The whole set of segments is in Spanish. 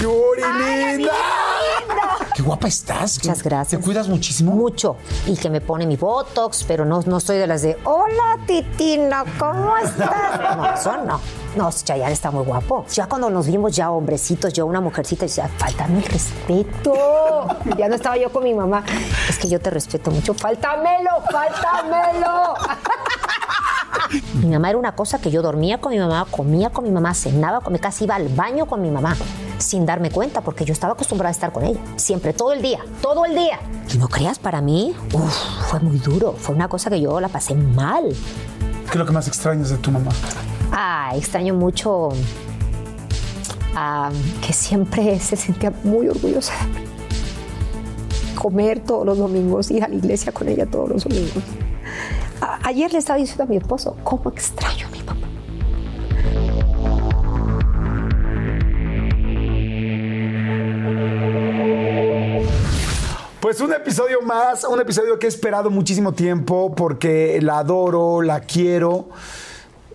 ¡Yuri, linda! ¡Qué guapa estás! Muchas gracias. ¿Te cuidas muchísimo? Mucho. Y que me pone mi Botox, pero no, no soy de las de Hola, Titina, ¿cómo estás? No, eso no. No, Chayanne está muy guapo. Ya cuando nos vimos ya hombrecitos, yo una mujercita, y decía, faltame el respeto. Ya no estaba yo con mi mamá. Es que yo te respeto mucho. Faltamelo, faltamelo. Mi mamá era una cosa que yo dormía con mi mamá, comía con mi mamá, cenaba con mi casi iba al baño con mi mamá, sin darme cuenta, porque yo estaba acostumbrada a estar con ella, siempre, todo el día, todo el día. Y no creas, para mí, uf, fue muy duro, fue una cosa que yo la pasé mal. ¿Qué es lo que más extrañas de tu mamá? Ah, extraño mucho ah, que siempre se sentía muy orgullosa de mí. Comer todos los domingos, ir a la iglesia con ella todos los domingos. Ayer le estaba diciendo a mi esposo, ¿cómo extraño a mi mamá? Pues un episodio más, un episodio que he esperado muchísimo tiempo porque la adoro, la quiero.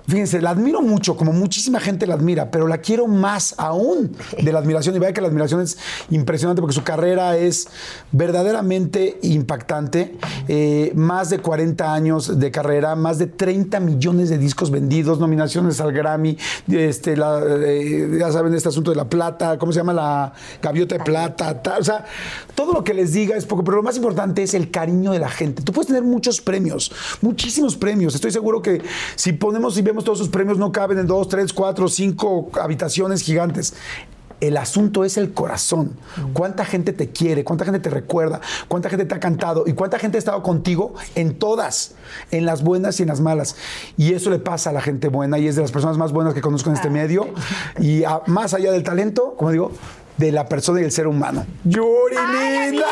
Fíjense, la admiro mucho, como muchísima gente la admira, pero la quiero más aún de la admiración. Y vaya que la admiración es impresionante porque su carrera es verdaderamente impactante. Eh, más de 40 años de carrera, más de 30 millones de discos vendidos, nominaciones al Grammy, este, la, eh, ya saben, este asunto de la plata, ¿cómo se llama? La gaviota de plata. o sea, todo lo que les diga es poco, pero lo más importante es el cariño de la gente. Tú puedes tener muchos premios, muchísimos premios. Estoy seguro que si ponemos y vemos todos esos premios, no caben en dos, tres, cuatro, cinco habitaciones gigantes. El asunto es el corazón. ¿Cuánta gente te quiere? ¿Cuánta gente te recuerda? ¿Cuánta gente te ha cantado? ¿Y cuánta gente ha estado contigo en todas? En las buenas y en las malas. Y eso le pasa a la gente buena y es de las personas más buenas que conozco en este medio. Y a- más allá del talento, como digo, de la persona y el ser humano. ¡Yuri, linda!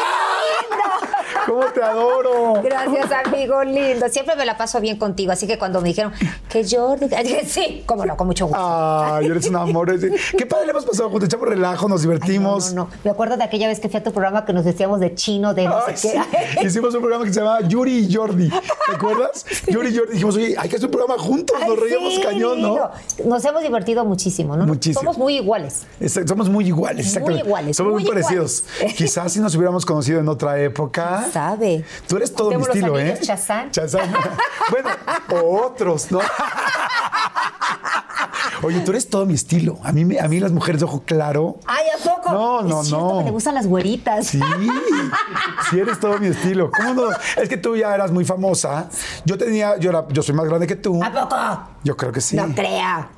¿Cómo te adoro? Gracias, amigo lindo. Siempre me la paso bien contigo, así que cuando me dijeron que Jordi, dije, sí, cómo no, con mucho gusto. Ay, eres un amor. Qué padre le hemos pasado juntos, echamos relajo, nos Ay, no, divertimos. no, no. Me acuerdo de aquella vez que fui a tu programa que nos decíamos de chino, de no Ay, sé sí. qué. Hicimos un programa que se llamaba Yuri y Jordi. ¿Te acuerdas? Yuri y Jordi. Dijimos, oye, hay que hacer un programa juntos. Nos Ay, reíamos sí, cañón, ¿no? Nos hemos divertido muchísimo, ¿no? Muchísimo. Somos muy iguales. Exacto, Somos muy iguales, Muy exactamente. iguales, Somos muy, muy parecidos. iguales. Quizás si nos hubiéramos conocido en otra época. Sabe. Tú eres todo mi Contemos los estilo, ¿eh? Chazán. Chazán. bueno, o otros, ¿no? Oye, tú eres todo mi estilo. A mí, a mí las mujeres de ojo claro. Ay, ¿a poco? No, no, Es cierto no. que te gustan las güeritas. Sí, sí eres todo mi estilo. ¿Cómo no? Es que tú ya eras muy famosa. Yo tenía, yo era, yo soy más grande que tú. ¿A poco? Yo creo que sí. No crea.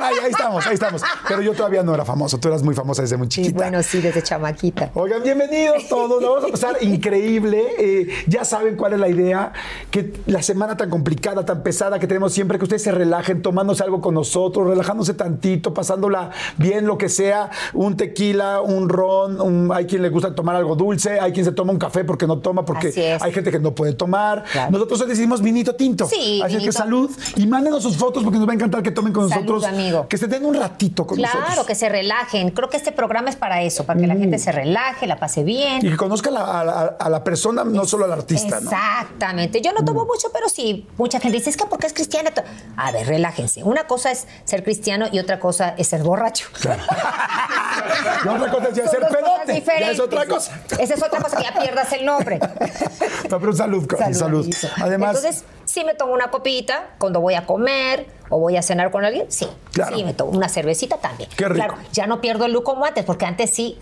Ahí, ahí estamos, ahí estamos. Pero yo todavía no era famoso. Tú eras muy famosa desde muy Sí, chiquita. bueno, sí, desde chamaquita. Oigan, bienvenidos todos. Lo vamos a pasar increíble. Eh, ya saben cuál es la idea. Que la semana tan complicada, tan pesada que tenemos siempre, que ustedes se relajen, tomándose algo con nosotros, relajándose tantito, pasándola bien, lo que sea. Un tequila, un ron. un- hay quien le gusta tomar algo dulce. Hay quien se toma un café porque no toma, porque hay gente que no puede tomar. Claro. Nosotros hoy decidimos vinito tinto. Sí, Así es que vinito. salud. Y mándenos sus fotos porque nos va a encantar que tomen con Salud, nosotros. amigo. Que se den un ratito con Claro, nosotros. que se relajen. Creo que este programa es para eso, para que la gente se relaje, la pase bien. Y que conozca la- a, la, a la persona, no solo al artista, ¿no? Exactamente. Yo no tomo mucho, pero sí, mucha gente dice, es que porque es cristiana. To-". A ver, relájense. Una cosa es ser cristiano y otra cosa es ser borracho. Y otra cosa es ya ser pedote. Ya es otra cosa. Esa es otra cosa que ya pierdas el nombre. No, pero salud, salud. salud. Además, Entonces, sí me tomo una copita cuando voy a comer o voy a cenar con alguien. Sí. Claro. Sí, me tomo una cervecita también. Qué rico. Claro, ya no pierdo el look como antes, porque antes sí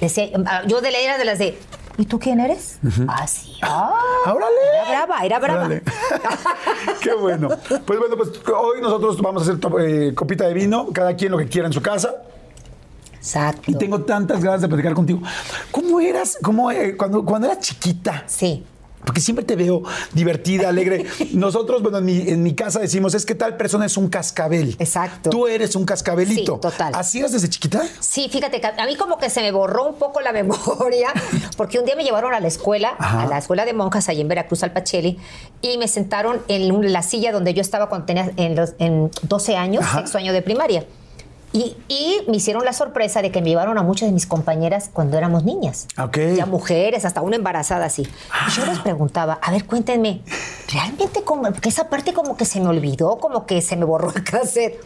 Decía, ah, yo de la era de las de, ¿y tú quién eres? Ah, sí. Ah, ¡Órale! Era brava, era brava. Qué bueno. Pues bueno, pues hoy nosotros vamos a hacer eh, copita de vino, cada quien lo que quiera en su casa. Exacto. Y tengo tantas ganas de platicar contigo. ¿Cómo eras? ¿Cómo, eh, cuando, cuando eras chiquita? Sí. Porque siempre te veo divertida, alegre. Nosotros, bueno, en mi, en mi casa decimos, es que tal persona es un cascabel. Exacto. Tú eres un cascabelito. Sí, total. ¿Así eras desde chiquita? Sí, fíjate que a mí como que se me borró un poco la memoria, porque un día me llevaron a la escuela, Ajá. a la escuela de monjas allí en Veracruz, al Pacheli, y me sentaron en la silla donde yo estaba cuando tenía en, los, en 12 años, Ajá. sexto año de primaria. Y, y me hicieron la sorpresa de que me llevaron a muchas de mis compañeras cuando éramos niñas. Ya mujeres, hasta una embarazada así. Y yo les preguntaba, a ver, cuéntenme, ¿realmente como, porque esa parte como que se me olvidó, como que se me borró el cassette?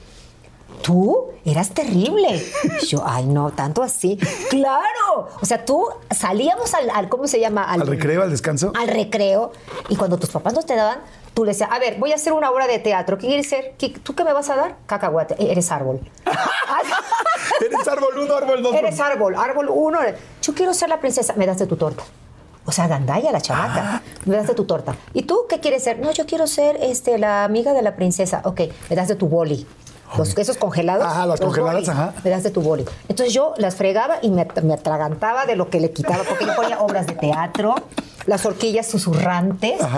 Tú eras terrible. Y Yo, ay, no, tanto así. ¡Claro! O sea, tú salíamos al, al- ¿cómo se llama? ¿Al recreo, al descanso? Al recreo. Y cuando tus papás no te daban, tú le decías, a ver, voy a hacer una obra de teatro. ¿Qué quieres ser? ¿Qué- ¿Tú qué me vas a dar? Cacahuate. Eh, Eres árbol. Eres árbol uno, árbol dos. Eres árbol, árbol uno. Yo quiero ser la princesa. Me das de tu torta. O sea, gandalla la chamaca. Me das de tu torta. ¿Y tú qué quieres ser? No, yo quiero ser este, la amiga de la princesa. Ok, me das de tu boli. Los quesos congelados. Ajá, las los congeladas, bolis, ajá. Me das de tu boli. Entonces yo las fregaba y me, me atragantaba de lo que le quitaba, porque yo ponía obras de teatro, las horquillas susurrantes.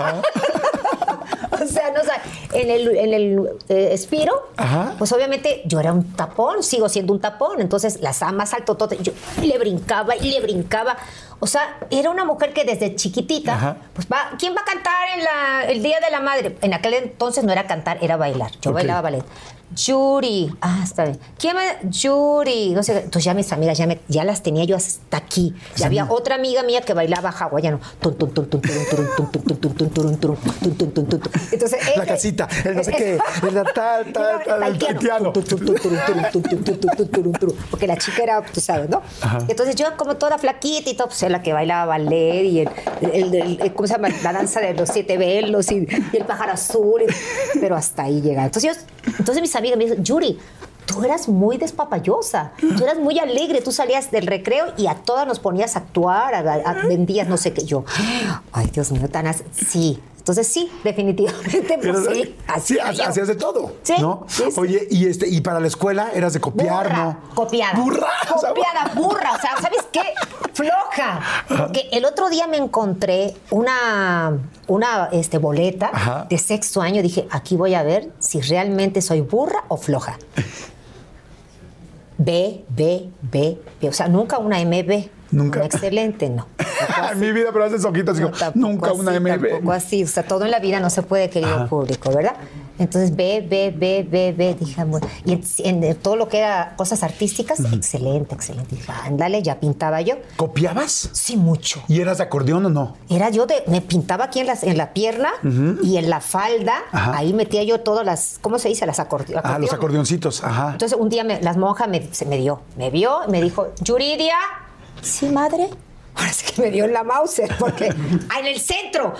O sea, no, o sea, en el, en el eh, Espiro, Ajá. pues obviamente yo era un tapón, sigo siendo un tapón, entonces las amas alto, yo le brincaba y le brincaba. O sea, era una mujer que desde chiquitita, Ajá. pues va, ¿quién va a cantar en la, el Día de la Madre? En aquel entonces no era cantar, era bailar. Yo bailaba ballet. Yuri, ah, está bien. ¿Quién me? Yuri, no sé. Entonces ya mis amigas ya, me- ya las tenía yo hasta aquí. Ya había otra amiga mía que bailaba hawaiano. Entonces, La eh, casita, el no sé qué, el tal, tal, tal, el taitiano. Porque la chica era, tú sabes, ¿no? Entonces yo como toda flaquita y todo, pues la que bailaba ballet y el, ¿cómo se llama? La danza de los siete velos y, el pájaro azul. pero hasta ahí llegaba. Entonces, yo- entonces mis amigas me dicen, Yuri, tú eras muy despapallosa, tú eras muy alegre, tú salías del recreo y a todas nos ponías a actuar, a, a- vendías no sé qué. Yo, ay, Dios mío, tan as- Sí. Entonces sí, definitivamente, pues sí. sí, era yo. hacías de todo. Sí, ¿no? sí, sí. Oye, y este, y para la escuela eras de copiar, burra, ¿no? Copiada. Burra. Copiada, burra. O sea, ¿sabes qué? Floja. Porque el otro día me encontré una, una este, boleta Ajá. de sexto año. Dije, aquí voy a ver si realmente soy burra o floja. B, B, B, B. O sea, nunca una MB. Nunca. Una excelente, no. En mi vida, pero haces ojitos No, digo, nunca una así, MB. Tampoco así. O sea, todo en la vida no se puede, querido público, ¿verdad? Entonces, ve, ve, ve, ve, ve. Dije, bueno, y en, en todo lo que era cosas artísticas, excelente, excelente. Dije, ándale, ya pintaba yo. ¿Copiabas? Sí, mucho. ¿Y eras de acordeón o no? Era yo de, me pintaba aquí en, las, en la pierna y en la falda, Ajá. ahí metía yo todas las, ¿cómo se dice? Las acorde- Ah, los acordeoncitos, ajá. Entonces un día me- las monjas me, se me dio, me vio, me dijo, Yuridia, sí, madre. Ahora sí que me dio en la Mauser, porque ah, en el centro.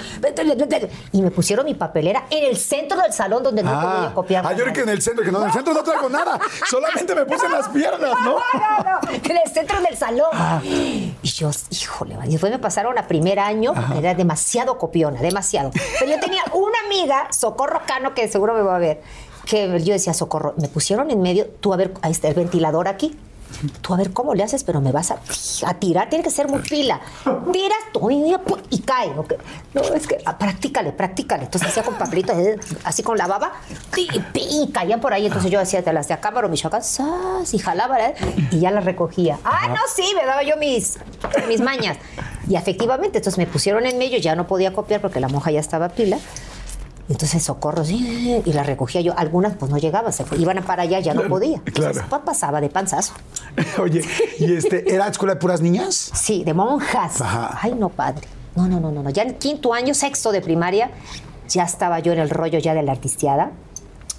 Y me pusieron mi papelera en el centro del salón donde no podía copiar. ah, yo creo que en el centro, que no, en el centro no traigo nada. Solamente me puse en las piernas, ¿no? No, no, no, en el centro del salón. Y yo, híjole, y después me pasaron a primer año, era demasiado copiona, demasiado. Pero yo tenía una amiga, Socorro Cano, que seguro me va a ver, que yo decía, Socorro, me pusieron en medio, tú a ver, ahí está el ventilador aquí. Tú a ver cómo le haces, pero me vas a, a tirar, tiene que ser muy pila. Tiras tú y, y cae. ¿ok? No, es que ah, practícale, practícale. Entonces hacía con papelitos, eh, así con la baba, y, y caían por ahí. Entonces yo hacía de las de acá, pero Michoacán, y jalaba ¿eh? y ya las recogía. Ah, no, sí, me daba yo mis, mis mañas. Y efectivamente, entonces me pusieron en medio, ya no podía copiar porque la monja ya estaba pila. Entonces socorro, sí, y la recogía yo. Algunas pues no llegaban, se fue- iban para allá, ya no podía. Entonces, claro. pues, pasaba de panzazo. Oye, ¿y este, era escuela de puras niñas? Sí, de monjas. Ajá. Ay, no, padre. No, no, no, no, no. Ya en quinto año, sexto de primaria, ya estaba yo en el rollo ya de la artisteada.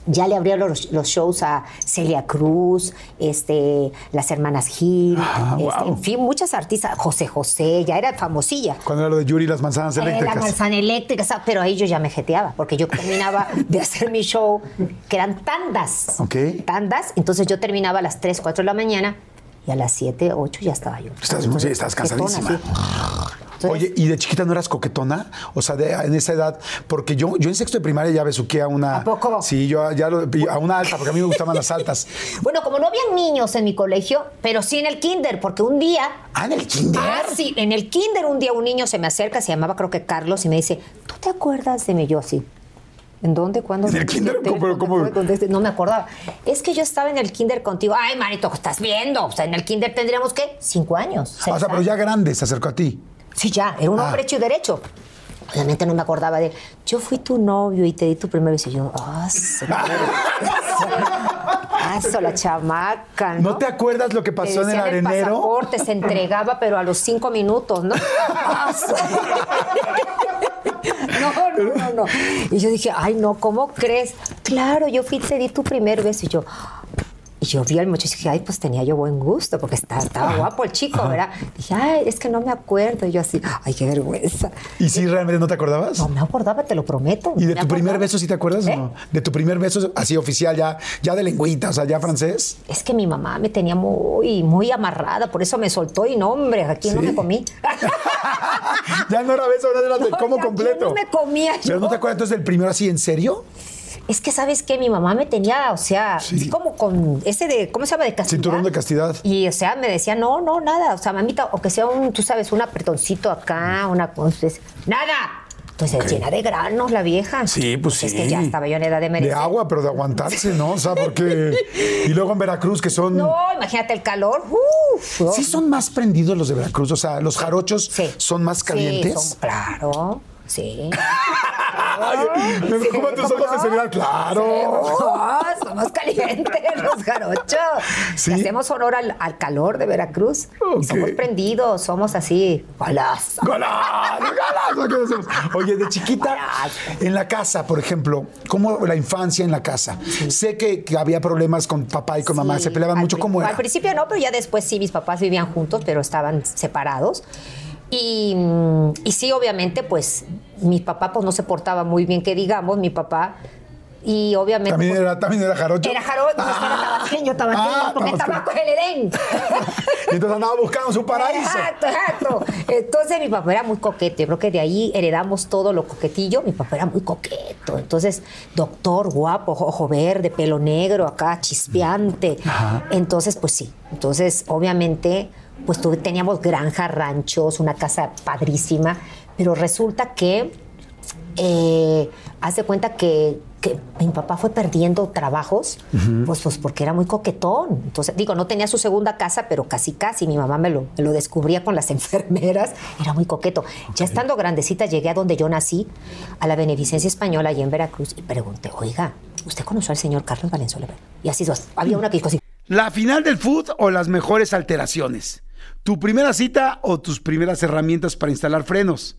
Ya le abrieron los, los shows a Celia Cruz, este, las hermanas Gil, Ah, este, wow. en fin, muchas artistas. José José, ya era famosilla. Cuando era lo de Yuri las manzanas Eh, La eléctricas. manzana eléctrica, pero ahí yo ya me jeteaba, porque yo terminaba de hacer mi show, que eran tandas. Ok. Tandas, entonces yo terminaba a las 3, 4 de la mañana Y a las 7, 8 ya estaba yo. Estás, sí, estás Coquetona, cansadísima. sí. Entonces, Oye, ¿y de chiquita no eras coquetona? O sea, de- en esa edad, porque yo, yo en sexto de primaria ya besuqué a una. ¿A poco? Sí, yo ya lo- a una alta, porque a mí me gustaban las altas. Bueno, como no habían niños en mi colegio, pero sí en el kinder, porque un día... Ah, en el kinder. Ah, sí, en el kinder un día un niño se me acerca, se llamaba creo que Carlos, y me dice, ¿tú te acuerdas de mí? Yo sí. ¿En dónde? ¿Cuándo? ¿En el kinder? ¿Dónde ¿Cómo- cómo? fue? ¿Dónde? No me acordaba. Es que yo estaba en el kinder contigo. Ay, manito, ¿qué estás viendo? O sea, en el kinder tendríamos, ¿qué? Cinco años. O seis sea, pero ya grande se acercó a ti. Sí, ya, era un Ah. hombre hecho y derecho. Obviamente no me acordaba de él. Yo fui tu novio y te di tu primer beso. Y yo, ah, madre. Ah, eso, la chamaca, ¿no? ¿No te acuerdas lo que pasó en el arenero? pasaporte, se entregaba, pero a los cinco minutos, ¿no? No, no, no, no. Y yo dije, ay, no, ¿cómo crees? Claro, yo fui, te di tu primer beso. Y yo, y yo vi al muchacho y dije, ay, pues tenía yo buen gusto, porque estaba, estaba guapo el chico, ¿verdad? Dije, ay, es que no me acuerdo. Y yo así, ay, qué vergüenza. ¿Y si realmente no te acordabas? No me acordaba, te lo prometo. ¿Y de tu primer beso sí te acuerdas ¿Eh? o no? De tu primer beso así oficial, ya, ya de lengüita, o sea, ya francés. Es que mi mamá me tenía muy, muy amarrada, por eso me soltó y no, hombre, aquí no me comí. ya no era beso, ahora era de No, como completo. no me comía Pero yo. no te acuerdas entonces del primero así, ¿en serio? Es que, ¿sabes qué? Mi mamá me tenía, o sea, Sí. como con ese de, ¿cómo se llama? De castidad. Cinturón de castidad. Y, o sea, me decía, no, no, nada. O sea, mamita, o que sea un, tú sabes, un apretoncito acá, una cosa. ¡Nada! Entonces, llena de granos la vieja. Sí, pues sí. Es que ya estaba yo en edad de De merecer. agua, pero de aguantarse, ¿no? O sea, porque... Y luego en Veracruz, que son... No, imagínate el calor. Uf, Sí son más prendidos los de Veracruz, o sea, los jarochos Sí. son más Sí, calientes. son- claro, sí. Ay, me Sí, preocupan tus ¿cómo ojos de seguridad, claro. Sí, somos calientes los jarochos. Sí. Hacemos honor al, al calor de Veracruz. Y Ok. somos prendidos, somos así, golazo. ¡Golazo! ¡Golazo! Oye, de chiquita, en la casa, por ejemplo, ¿cómo la infancia en la casa? Sé que, que había problemas con papá y con mamá, Sí, se peleaban al mucho. ¿Cómo Al era? principio no, pero ya después sí, mis papás vivían juntos, pero estaban separados. Y, y sí, obviamente, pues mi papá pues no se portaba muy bien, que digamos, mi papá. Y obviamente... ¿También pues, era, también era jarocho? Era jarocho, no, era tabaqueño, tabaqueño, Ah, porque tabaco es el Edén. Entonces andaba buscando su paraíso. Exacto, exacto. Entonces mi papá era muy coqueto. Yo creo que de ahí heredamos todo lo coquetillo. Mi papá era muy coqueto. Entonces, doctor, guapo, ojo verde, pelo negro, acá chispeante. Entonces, pues sí. Entonces, obviamente, pues tuve- teníamos granjas, ranchos, una casa padrísima. Pero resulta que eh, haz de cuenta que, que mi papá fue perdiendo trabajos, pues, pues porque era muy coquetón. Entonces, digo, no tenía su segunda casa, pero casi casi. Mi mamá me lo, me lo descubría con las enfermeras. Era muy coqueto. Ya estando grandecita, llegué a donde yo nací, a la Beneficencia Española, allí en Veracruz, y pregunté, oiga, ¿usted conoció al señor Carlos Valenzuela? Y así. Había una que dijo así. ¿La final del food o las mejores alteraciones? ¿Tu primera cita o tus primeras herramientas para instalar frenos?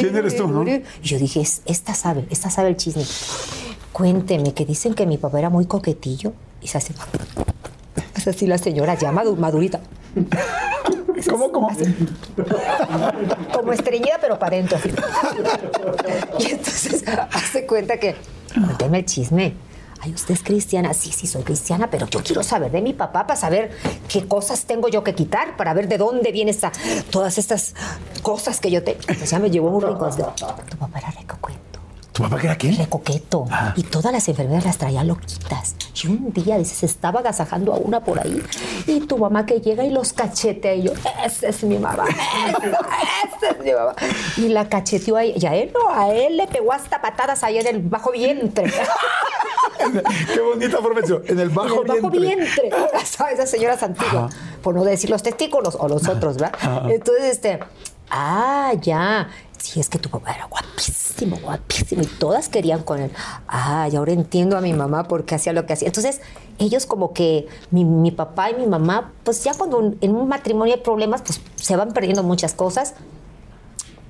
¿Quién eres tú, no? Yo dije, "Es- esta sabe, esta sabe el chisme. Cuénteme, que dicen que mi papá era muy coquetillo. Y se hace... Es así la señora, ya madu- madurita. ¿Cómo, cómo? Como estreñida, pero para adentro. así. Y entonces hace cuenta que, cuénteme el chisme. Ay, ¿usted es cristiana? Sí, sí, soy cristiana, pero yo quiero saber de mi papá para saber qué cosas tengo yo que quitar, para ver de dónde vienen esta, todas estas cosas que yo tengo. Entonces ya me llevó un rincón. Tu papá era recocuento. ¿Tu papá que era qué? Re coqueto. Y todas las enfermedades las traía loquitas. Y un día, dice, se estaba agasajando a una por ahí. Y tu mamá que llega y los cachetea. Y yo, esa es mi mamá. Esa, esa es mi mamá. Y la cacheteó a ella. Y a él no, a él le pegó hasta patadas ahí en el bajo vientre. Qué bonita decirlo. En el bajo, en el bajo vientre. vientre. ¿Sabes? Esas señoras antiguas. Por no decir los testículos o los otros, ¿verdad? Entonces, este. Ah, ya. Sí, es que tu papá era guapísimo, guapísimo. Y todas querían con él. Ah, y ahora entiendo a mi mamá por qué hacía lo que hacía. Entonces, ellos como que mi, mi papá y mi mamá, pues ya cuando en un matrimonio hay problemas, pues se van perdiendo muchas cosas.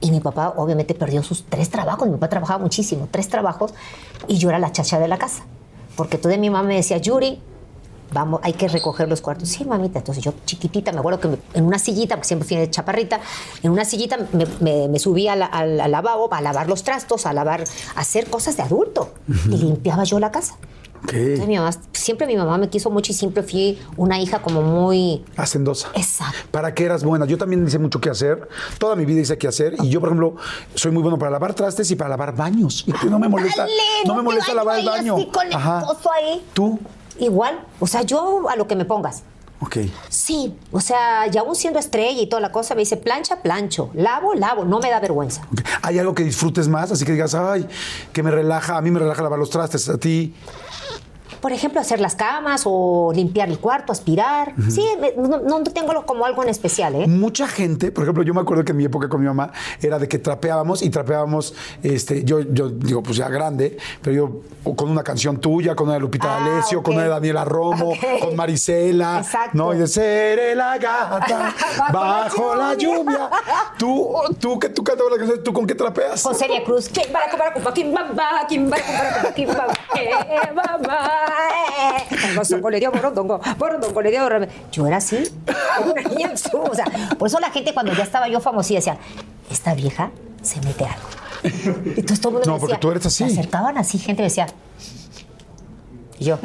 Y mi papá obviamente perdió sus tres trabajos. Mi papá trabajaba muchísimo, tres trabajos. Y yo era la chacha de la casa. Porque toda mi mamá me decía, Yuri, vamos, hay que recoger los cuartos. Sí, mamita. Entonces yo chiquitita, me acuerdo que me- en una sillita, porque siempre fui de chaparrita, en una sillita me, me, me subía al, al- al lavabo a lavar los trastos, a lavar, a hacer cosas de adulto. Y limpiaba yo la casa. Ok. Entonces, mi mamá, siempre mi mamá me quiso mucho y siempre fui una hija como muy... Hacendosa. Exacto. ¿Para qué eras buena? Yo también hice mucho que hacer. Toda mi vida hice que hacer. Y yo, por ejemplo, soy muy bueno para lavar trastes y para lavar baños. Y no me molesta, Dale, no me molesta lavar el baño. así con el coso ahí. ¿Tú? Igual, o sea, yo a lo que me pongas. Ok. Sí, o sea, y aún siendo estrella y toda la cosa, me dice plancha, plancho, lavo, lavo, no me da vergüenza. ¿Hay algo que disfrutes más? Así que digas, ay, que me relaja. A mí me relaja lavar los trastes. A ti. Por ejemplo, hacer las camas o limpiar el cuarto, aspirar. Sí, no, no tengo como algo en especial, ¿eh? Mucha gente, por ejemplo, yo me acuerdo que en mi época con mi mamá era de que trapeábamos y trapeábamos, este, yo, yo digo, pues ya grande, pero yo con una canción tuya, con una de Lupita Ah, D'Alessio, con una de Daniela Romo, con Marisela, Exacto. ¿no? Y de seré la gata bajo la lluvia. Tú, tú que tú cantabas la canción, ¿tú con qué trapeas? Con Celia Cruz. ¿Quién va a comprar con? ¿Quién va a comprar con Bamba? Eh, mamá, eh. Le dio. Yo era así, una niña su- o sea, por eso la gente cuando ya estaba yo famosilla decía, esta vieja se mete algo. Entonces todo el mundo No, me porque decía, tú eres así. Se acercaban así, gente me decía, y yo,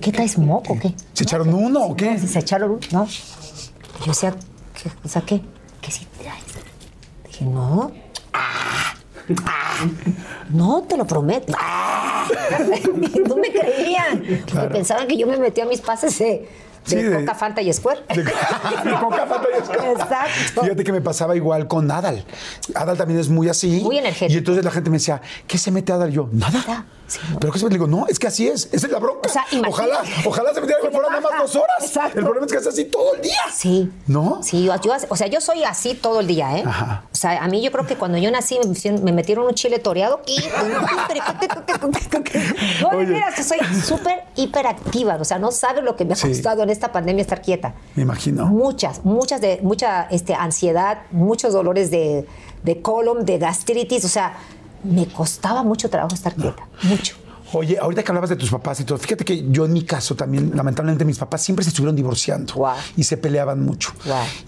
¿qué traes moco qué? ¿Se echaron uno o qué? Se echaron un- no. Y yo decía, ¿qué, o sea, ¿qué? ¿Qué si traes? Dije, no. Ah, ah, no, te lo prometo. Ah. no me creían. Porque pensaban que yo me metía a mis pases de, de Sí, de- Coca, Fanta y Square. De, de Coca, Fanta y Square. Exacto. Fíjate que me pasaba igual con Adal. Adal también es muy así. Muy energético. Y entonces la gente me decía, ¿qué se mete Adal? Yo, nada. Pero ¿qué se? Le digo, no, es que así es. Esa es la bronca. O sea, ojalá, ojalá se metiera que fuera le nada más dos horas. Exacto. El problema es que es así todo el día. Sí. ¿No? Sí, yo, yo- o sea, yo soy así todo el día, ¿eh? Ajá. O sea, a mí yo creo que cuando yo nací me, metieron un chile toreado y... No, Oye. veras, que soy súper hiperactiva. O sea, no sabes lo que me ha Sí. costado en esta pandemia estar quieta. Me imagino. Muchas, muchas de, mucha este, ansiedad, muchos dolores de, de colon, de gastritis. O sea, me costaba mucho trabajo estar quieta. Mucho. Oye, ahorita que hablabas de tus papás y todo, fíjate que yo en mi caso también, lamentablemente, mis papás siempre se estuvieron divorciando y se peleaban mucho.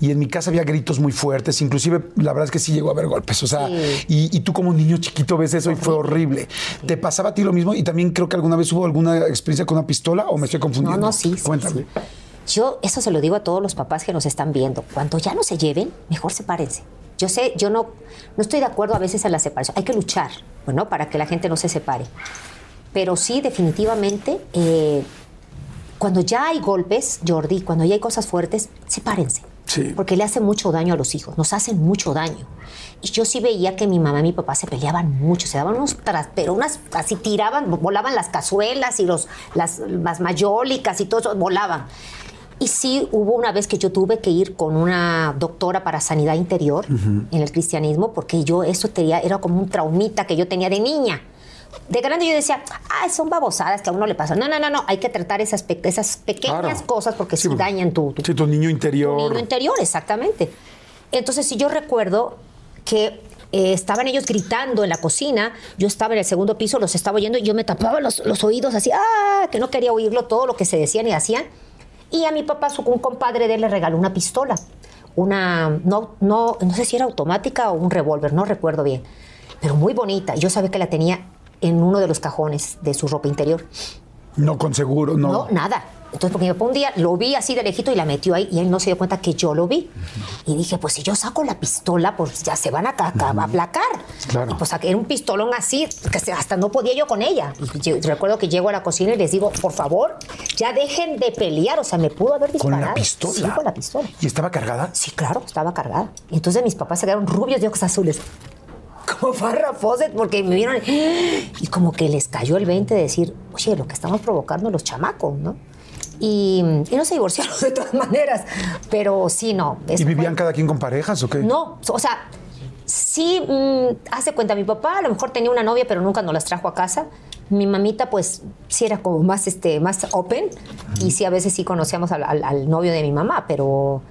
Y en mi casa había gritos muy fuertes, inclusive la verdad es que sí llegó a haber golpes. O sea, Sí. y, y tú como niño chiquito ves eso y fue horrible. ¿Te pasaba a ti lo mismo? Y también creo que alguna vez hubo alguna experiencia con una pistola o me estoy confundiendo. No, no, sí. sí, Cuéntame. sí. Yo eso se lo digo a todos los papás que nos están viendo. Cuando ya no se lleven, mejor sepárense. Yo sé, yo no, no estoy de acuerdo a veces en la separación. Hay que luchar, bueno, para que la gente no se separe. Pero sí, definitivamente, eh, cuando ya hay golpes, Jordi, cuando ya hay cosas fuertes, sepárense. Sí. Porque le hacen mucho daño a los hijos, nos hacen mucho daño. Y yo sí veía que mi mamá y mi papá se peleaban mucho, se daban unos tras, pero unas así tiraban, volaban las cazuelas y los, las, las mayólicas y todo eso, volaban. Y sí hubo una vez que yo tuve que ir con una doctora para sanidad interior en el cristianismo, porque yo eso tenía, era como un traumita que yo tenía de niña. De grande yo decía, ah, son babosadas que a uno le pasan. No, no, no, no, hay que tratar esas, pe- esas pequeñas Claro. cosas porque sí, Sí, porque- dañan tu, tu, Sí, tu niño interior. tu niño interior, exactamente. Entonces, si yo recuerdo que eh, estaban ellos gritando en la cocina, yo estaba en el segundo piso, los estaba oyendo y yo me tapaba los, los oídos así, ¡ah! que no quería oírlo todo lo que se decían y hacían. Y a mi papá, su, un compadre de él le regaló una pistola, una, no, no, no sé si era automática o un revólver, no recuerdo bien, pero muy bonita. Yo sabía que la tenía en uno de los cajones de su ropa interior. No con seguro, no. No, nada. Entonces, porque mi papá un día lo vi así de lejito y la metió ahí y él no se dio cuenta que yo lo vi. Y dije, pues si yo saco la pistola, pues ya se van a, ca- a aplacar. Claro. Y pues saqué un pistolón así, que hasta no podía yo con ella. Y yo recuerdo que llego a la cocina y les digo, por favor, ya dejen de pelear. O sea, me pudo haber Con disparado. la pistola. Sí, con la pistola. ¿Y estaba cargada? Sí, claro, estaba cargada. Y entonces mis papás se quedaron rubios de ojos azules. Como Farrah Fawcett, porque me vieron y como que les cayó el 20 de decir, oye, lo que estamos provocando los chamacos, ¿no? Y, y no se divorciaron de todas maneras, pero sí, no. ¿Y vivían fue- cada quien con parejas o qué? No, o sea, sí, mm, hace cuenta, mi papá a lo mejor tenía una novia, pero nunca nos las trajo a casa. Mi mamita, pues, sí era como más, este, más open y sí, a veces sí conocíamos al, al- al novio de mi mamá, pero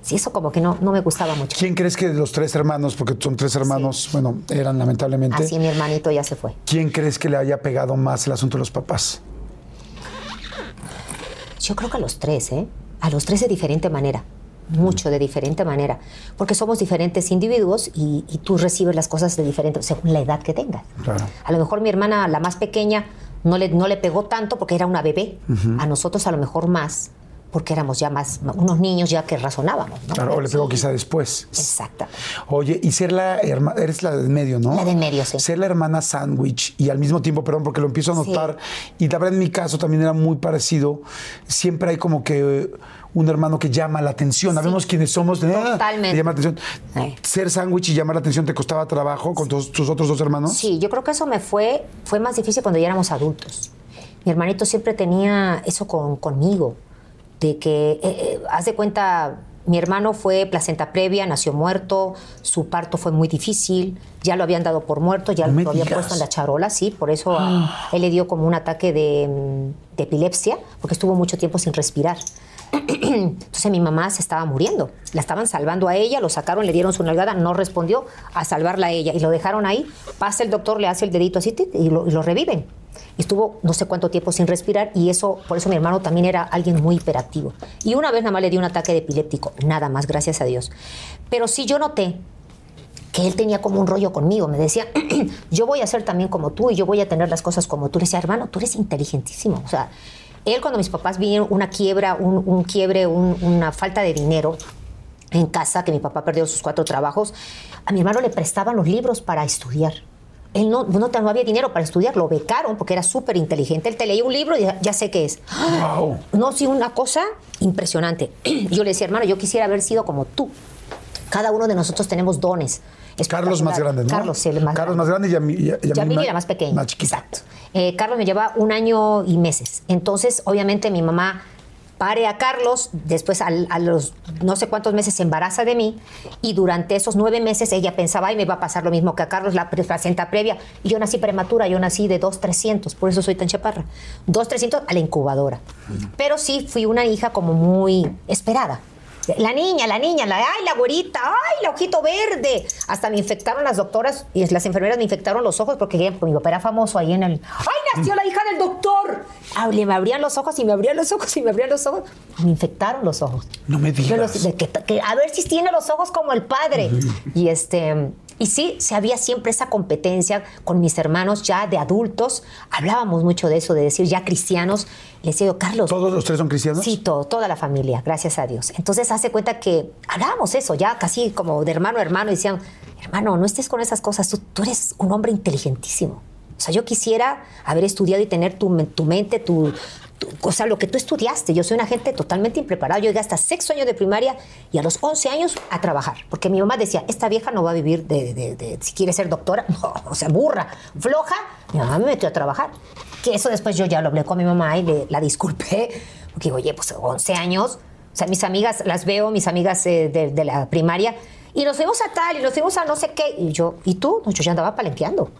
sí, eso como que no, no me gustaba mucho. ¿Quién crees que de los tres hermanos, porque son tres hermanos, bueno, eran lamentablemente, Así mi hermanito ya se fue. ¿quién crees que le haya pegado más el asunto de los papás? Yo creo que a los tres, ¿eh? A los tres de diferente manera. Mucho de diferente manera. Porque somos diferentes individuos y, y tú recibes las cosas de diferente, según la edad que tengas. Claro. A lo mejor mi hermana, la más pequeña, no le, no le pegó tanto porque era una bebé. A nosotros a lo mejor más, porque éramos ya más, unos niños ya que razonábamos. ¿no? Claro, o le pegó Sí. quizá después. Exacto. Oye, y ser la hermana, eres la del medio, ¿no? La del medio, sí. Ser la hermana sándwich y al mismo tiempo, perdón, porque lo empiezo a Sí. notar, y la verdad en mi caso también era muy parecido, siempre hay como que eh, un hermano que llama la atención. Sabemos quiénes somos, ¡ah! Totalmente. te llama la atención. Sí. Ser sándwich y llamar la atención te costaba trabajo con tus, tus otros dos hermanos. Sí, yo creo que eso me fue, fue más difícil cuando ya éramos adultos. Mi hermanito siempre tenía eso con, conmigo, de que, eh, eh, haz de cuenta, mi hermano fue placenta previa, nació muerto, su parto fue muy difícil, ya lo habían dado por muerto, ya No lo habían digas. puesto en la charola, sí, por eso a él le dio como un ataque de, mm, de epilepsia, porque estuvo mucho tiempo sin respirar. Entonces mi mamá se estaba muriendo. La estaban salvando a ella, lo sacaron, le dieron su nalgada, no respondió a salvarla a ella y lo dejaron ahí. Pasa el doctor, le hace el dedito así y lo, y lo reviven. Estuvo no sé cuánto tiempo sin respirar y eso, por eso mi hermano también era alguien muy hiperactivo. Y una vez nada más le dio un ataque de epiléptico, nada más, gracias a Dios. Pero sí yo noté que él tenía como un rollo conmigo. Me decía, yo voy a ser también como tú y yo voy a tener las cosas como tú. Le decía, hermano, tú eres inteligentísimo. O sea, él cuando mis papás vieron una quiebra, un, quiebre, un- una falta de dinero en casa, que mi papá perdió sus cuatro trabajos, a mi hermano le prestaban los libros para estudiar. Él no, no, no había dinero para estudiar, lo becaron porque era súper inteligente. Él te leía un libro y ya, ya sé qué es. Wow. No, sí, una cosa impresionante. Yo le decía, hermano, yo quisiera haber sido como tú. Cada uno de nosotros tenemos dones. Carlos más grande, ¿no? Carlos, el más Carlos grande. más grande y Yami- y- y Yamili Yamil la más pequeña. Más chiquita. Exacto. Eh, Carlos me lleva un año y meses. Entonces, obviamente, mi mamá pare a Carlos, después a los no sé cuántos meses se embaraza de mí y durante esos nueve meses ella pensaba, ay, me va a pasar lo mismo que a Carlos, la placenta previa. Y yo nací prematura, yo nací de 2,300, por eso soy tan chaparra. 2,300 a la incubadora. Pero sí fui una hija como muy esperada. La niña, la niña, la, ay, la güerita, ay, la ojito verde. Hasta me infectaron las doctoras y las enfermeras me infectaron los ojos porque mi papá era famoso ahí en el. ¡Ay, nació la hija del doctor! Ah, le- me abrían los ojos y me abrían los ojos y me abrían los ojos. Me infectaron los ojos. No me digas. los- de que, que a ver si tiene los ojos como el padre. Y este. Y sí, se había siempre esa competencia con mis hermanos ya de adultos. Hablábamos mucho de eso, de decir ya cristianos. Le decía yo, Carlos, ¿Todos los tres son cristianos? Sí, todo, toda la familia, gracias a Dios. Entonces hace cuenta que hablábamos eso, ya casi como de hermano a hermano, y decían, hermano, no estés con esas cosas, tú, tú eres un hombre inteligentísimo. O sea, yo quisiera haber estudiado y tener tu, tu mente, tu, tu- o sea, lo que tú estudiaste. Yo soy una gente totalmente impreparada. Yo llegué hasta sexto año de primaria y a los 11 años a trabajar. Porque mi mamá decía, esta vieja no va a vivir de, de- de- si quiere ser doctora. No, o sea, burra, floja. Mi mamá me metió a trabajar. Que eso después yo ya lo hablé con mi mamá y le, la disculpé. Porque digo, oye, pues 11 años. O sea, mis amigas, las veo, mis amigas eh, de, de la primaria. Y nos fuimos a tal, y nos fuimos a no sé qué. Y yo, ¿y tú? No, yo ya andaba palenqueando.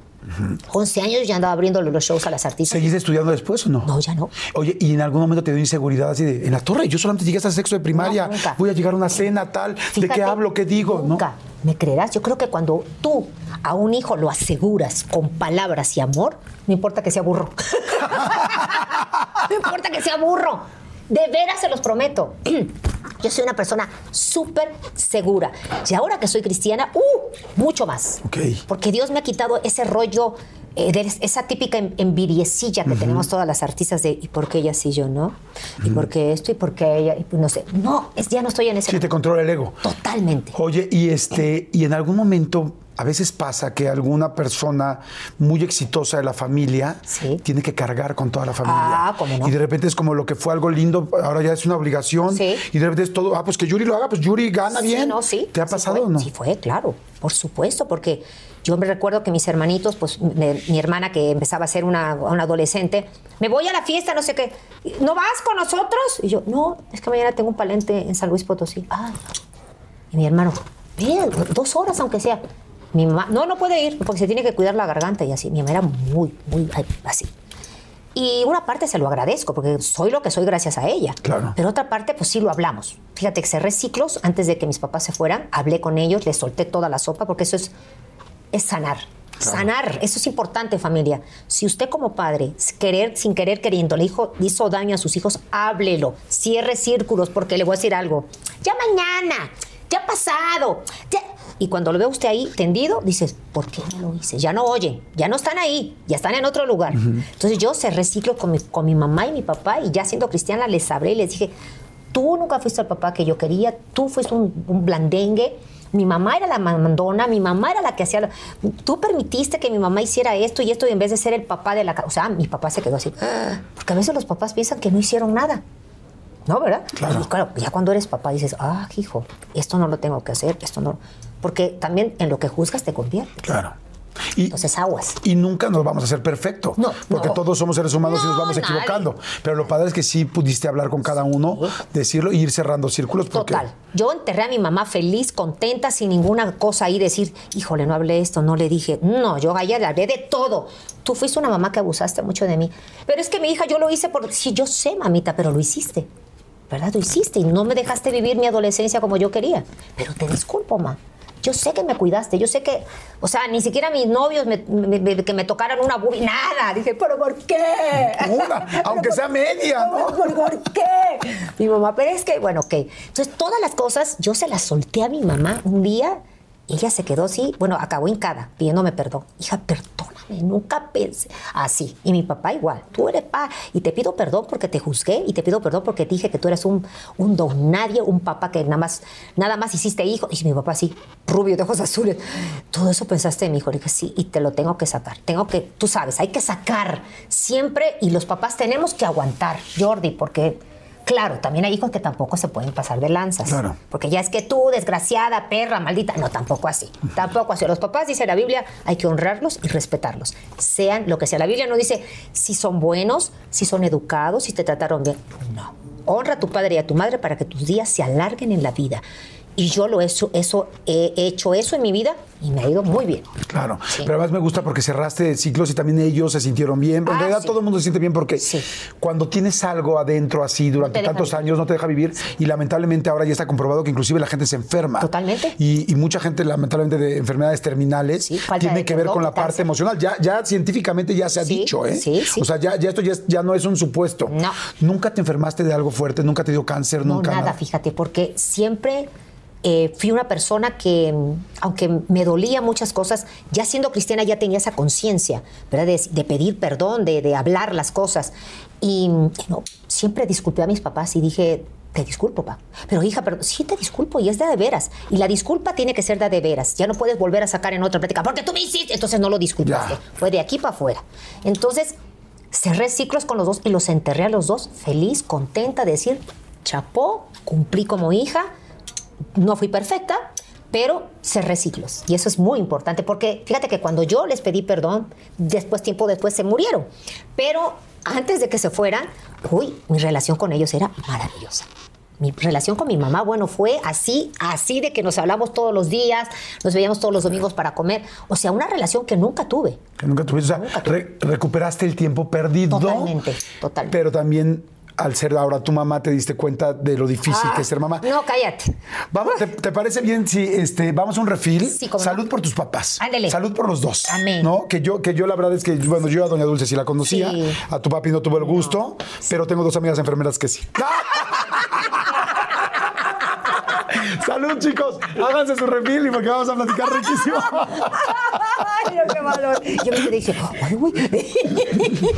11 años ya andaba abriendo los shows a las artistas. ¿Seguiste estudiando después o no? No, ya no. Oye, ¿y en algún momento te dio inseguridad así de, en la torre, yo solamente llegué hasta sexto de primaria, No, nunca. voy a llegar a una cena tal, ¿de qué hablo, qué digo? Nunca, ¿No? ¿Me creerás? Yo creo que cuando tú a un hijo lo aseguras con palabras y amor, no importa que sea burro. no importa que sea burro. De veras se los prometo. Yo soy una persona súper segura. Y ahora que soy cristiana, ¡uh! Mucho más. Ok. Porque Dios me ha quitado ese rollo, eh, de esa típica en- envidiecilla que tenemos todas las artistas de ¿y por qué ella sí yo no? ¿Y por qué esto? ¿Y por qué ella? Y no sé. No, es, ya no estoy en ese Sí, te controla el ego. Totalmente. Oye, y este, y en algún momento a veces pasa que alguna persona muy exitosa de la familia Sí. tiene que cargar con toda la familia. Ah, ¿cómo no? Y de repente es como lo que fue algo lindo, ahora ya es una obligación. Sí. Y de repente es todo, ah, pues que Yuri lo haga, pues Yuri gana Sí, bien. no, sí. ¿Te ha pasado o no? Sí fue, claro, por supuesto, porque yo me recuerdo que mis hermanitos, pues me- mi hermana que empezaba a ser una, una adolescente, me voy a la fiesta, no sé qué, ¿no vas con nosotros? Y yo, no, es que mañana tengo un palente en San Luis Potosí. Ah, y mi hermano, ven, dos horas aunque sea. Mi mamá, no, no puede ir porque se tiene que cuidar la garganta y así. Mi mamá era muy, muy así. Y una parte se lo agradezco, porque soy lo que soy gracias a ella. Claro. Pero otra parte, pues sí lo hablamos. Fíjate que cerré ciclos antes de que mis papás se fueran, hablé con ellos, les solté toda la sopa, porque eso es, es sanar. Sanar, eso es importante, familia. Si usted como padre, querer, sin querer, queriendo, le hijo, hizo daño a sus hijos, háblelo. Cierre círculos, porque le voy a decir algo. Ya mañana, ya pasado. ya- Y cuando lo ve usted ahí tendido, dices, ¿por qué no lo hice? Ya no oyen, ya no están ahí, ya están en otro lugar. Entonces yo cerré ciclo con mi, con mi mamá y mi papá, y ya siendo cristiana les hablé y les dije, tú nunca fuiste el papá que yo quería, tú fuiste un, un blandengue. Mi mamá era la mandona, mi mamá era la que hacía. la- Tú permitiste que mi mamá hiciera esto y esto, y en vez de ser el papá de la casa. O sea, mi papá se quedó así. "Ah", Porque a veces los papás piensan que no hicieron nada. ¿No, verdad? Claro. Y claro, ya cuando eres papá dices, ah, hijo, esto no lo tengo que hacer, esto no. Porque también en lo que juzgas te convierte. Claro. Y, Entonces, aguas. y nunca nos vamos a hacer perfecto. No, porque no. todos somos seres humanos y nos No, vamos nadie. equivocando. Pero lo padre es que sí pudiste hablar con cada uno, decirlo y ir cerrando círculos. Porque, Total. Yo enterré a mi mamá feliz, contenta, sin ninguna cosa ahí, decir, híjole, no hablé esto, no le dije. No, yo a ella le hablé de todo. Tú fuiste una mamá que abusaste mucho de mí. Pero es que mi hija, yo lo hice por. Sí, yo sé, mamita, pero lo hiciste. ¿Verdad? Lo hiciste y no me dejaste vivir mi adolescencia como yo quería. Pero te disculpo, ma. Yo sé que me cuidaste, yo sé que, o sea, ni siquiera mis novios me- me- me- que me tocaran una bubi, nada. Dije, ¿pero por qué? Una, aunque sea media, ¿no? ¿Por, por qué? Mi mamá, pero es que, bueno, ok. Entonces, todas las cosas yo se las solté a mi mamá un día. Ella se quedó así, bueno, acabó hincada, pidiéndome perdón. Hija, perdóname, nunca pensé así. Y mi papá igual, tú eres pa, y te pido perdón porque te juzgué, y te pido perdón porque dije que tú eres un, un don nadie, un papá que nada más, nada más hiciste hijo. Y mi papá así, rubio, de ojos azules. Todo eso pensaste de mi hijo. Le dije, sí, y te lo tengo que sacar. Tengo que, tú sabes, hay que sacar siempre, y los papás tenemos que aguantar, Jordi, porque Claro, también hay hijos que tampoco se pueden pasar de lanzas. Claro. Porque ya es que tú, desgraciada, perra, maldita. No, tampoco así. Tampoco así. Los papás, dice la Biblia, hay que honrarlos y respetarlos. Sean lo que sea. La Biblia no dice si son buenos, si son educados, si te trataron bien. No. Honra a tu padre y a tu madre para que tus días se alarguen en la vida. Y yo lo he hecho, eso, he hecho eso en mi vida y me ha ido muy bien. Claro, Sí. pero además me gusta porque cerraste ciclos y también ellos se sintieron bien. En Ah, realidad sí. todo el mundo se siente bien porque Sí. cuando tienes algo adentro así durante tantos vivir. años no te deja vivir y lamentablemente ahora ya está comprobado que inclusive la gente se enferma. Totalmente. Y, y mucha gente lamentablemente de enfermedades terminales tiene que ver con la parte emocional. Ya, ya científicamente ya se ha dicho, ¿eh? sí, sí. O sea, ya, ya esto ya, no es un supuesto. No. Nunca te enfermaste de algo fuerte, nunca te dio cáncer, No, nunca nada, fíjate, porque siempre eh, fui una persona que, aunque me dolía muchas cosas, ya siendo cristiana ya tenía esa conciencia, ¿verdad? De, de pedir perdón, de, de hablar las cosas. Y no, siempre disculpé a mis papás y dije, te disculpo, pa. Pero hija, pero sí te disculpo y es de de veras. Y la disculpa tiene que ser de de veras. Ya no puedes volver a sacar en otra plática, porque tú me hiciste, entonces no lo disculpaste. Ya. Fue de aquí para afuera. Entonces, cerré ciclos con los dos y los enterré a los dos, feliz, contenta, de decir, chapó, cumplí como hija, no fui perfecta, pero cerré ciclos. Y eso es muy importante, porque fíjate que cuando yo les pedí perdón, después, tiempo después, se murieron. Pero antes de que se fueran, uy, mi relación con ellos era maravillosa. Mi relación con mi mamá, bueno, fue así, así de que nos hablamos todos los días, nos veíamos todos los domingos para comer. O sea, una relación que nunca tuve. Que nunca tuviste. O sea, Nunca tuve. re- recuperaste el tiempo perdido. Totalmente, totalmente. Pero también al ser ahora tu mamá, te diste cuenta de lo difícil que es ser mamá. No, cállate. Vamos, ¿te, te parece bien si este, vamos a un refil? Sí, cómo no. Salud por tus papás. Ándele. Salud por los dos. Amén. ¿No? Que yo, que yo la verdad es que, bueno, yo a Doña Dulce sí la conocía. Sí. A tu papi no tuve el gusto, pero tengo dos amigas enfermeras que sí. Salud, chicos. Háganse su refil y porque vamos a platicar riquísimo. Ay, no, qué valor. Yo me quedé y dije, ay, güey.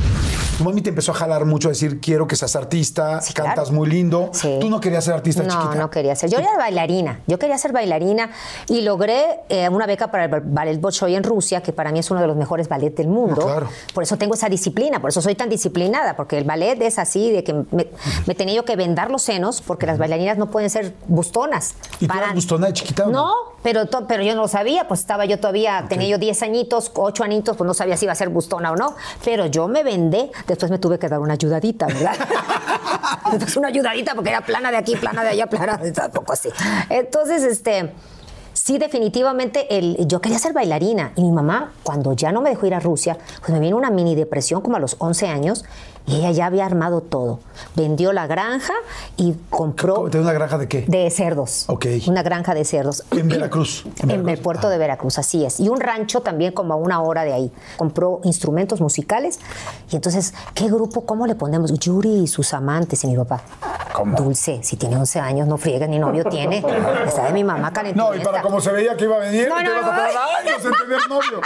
Tu mami te empezó a jalar mucho a decir, quiero que seas artista, Sí, cantas claro. muy lindo. Sí. Tú no querías ser artista No, chiquita. no quería ser. Yo era bailarina. Yo quería ser bailarina y logré eh, una beca para el ba- Ballet Bolshoi en Rusia, que para mí es uno de los mejores ballets del mundo. Ah, claro. Por eso tengo esa disciplina, por eso soy tan disciplinada, porque el ballet es así, de que me, me tenía yo que vendar los senos, porque las bailarinas no pueden ser bustonas. ¿Y tú eras bustona de chiquita o no? No, pero, pero yo no lo sabía, pues estaba yo todavía, tenía yo 10 añitos, 8 añitos, pues no sabía si iba a ser bustona o no, pero yo me vendé, después me tuve que dar una ayudadita, ¿verdad? Después una ayudadita porque era plana de aquí, plana de allá, plana de tampoco así. Entonces, este... Sí, definitivamente el, yo quería ser bailarina y mi mamá, cuando ya no me dejó ir a Rusia, pues me vino una mini depresión como a los 11 años y ella ya había armado todo. Vendió la granja y compró... ¿De una granja de qué? De cerdos. Ok. Una granja de cerdos. En Veracruz. En, En el puerto de Veracruz, así es. Y un rancho también como a una hora de ahí. Compró instrumentos musicales. Y entonces, ¿qué grupo? ¿Cómo le ponemos? Yuri y sus amantes y mi papá. ¿Cómo? Dulce, si tiene 11 años, no friegues, ni novio tiene. Está de mi mamá calentita. No, y para como se veía que iba a venir, No, te no, ibas a tardar años en tener novio.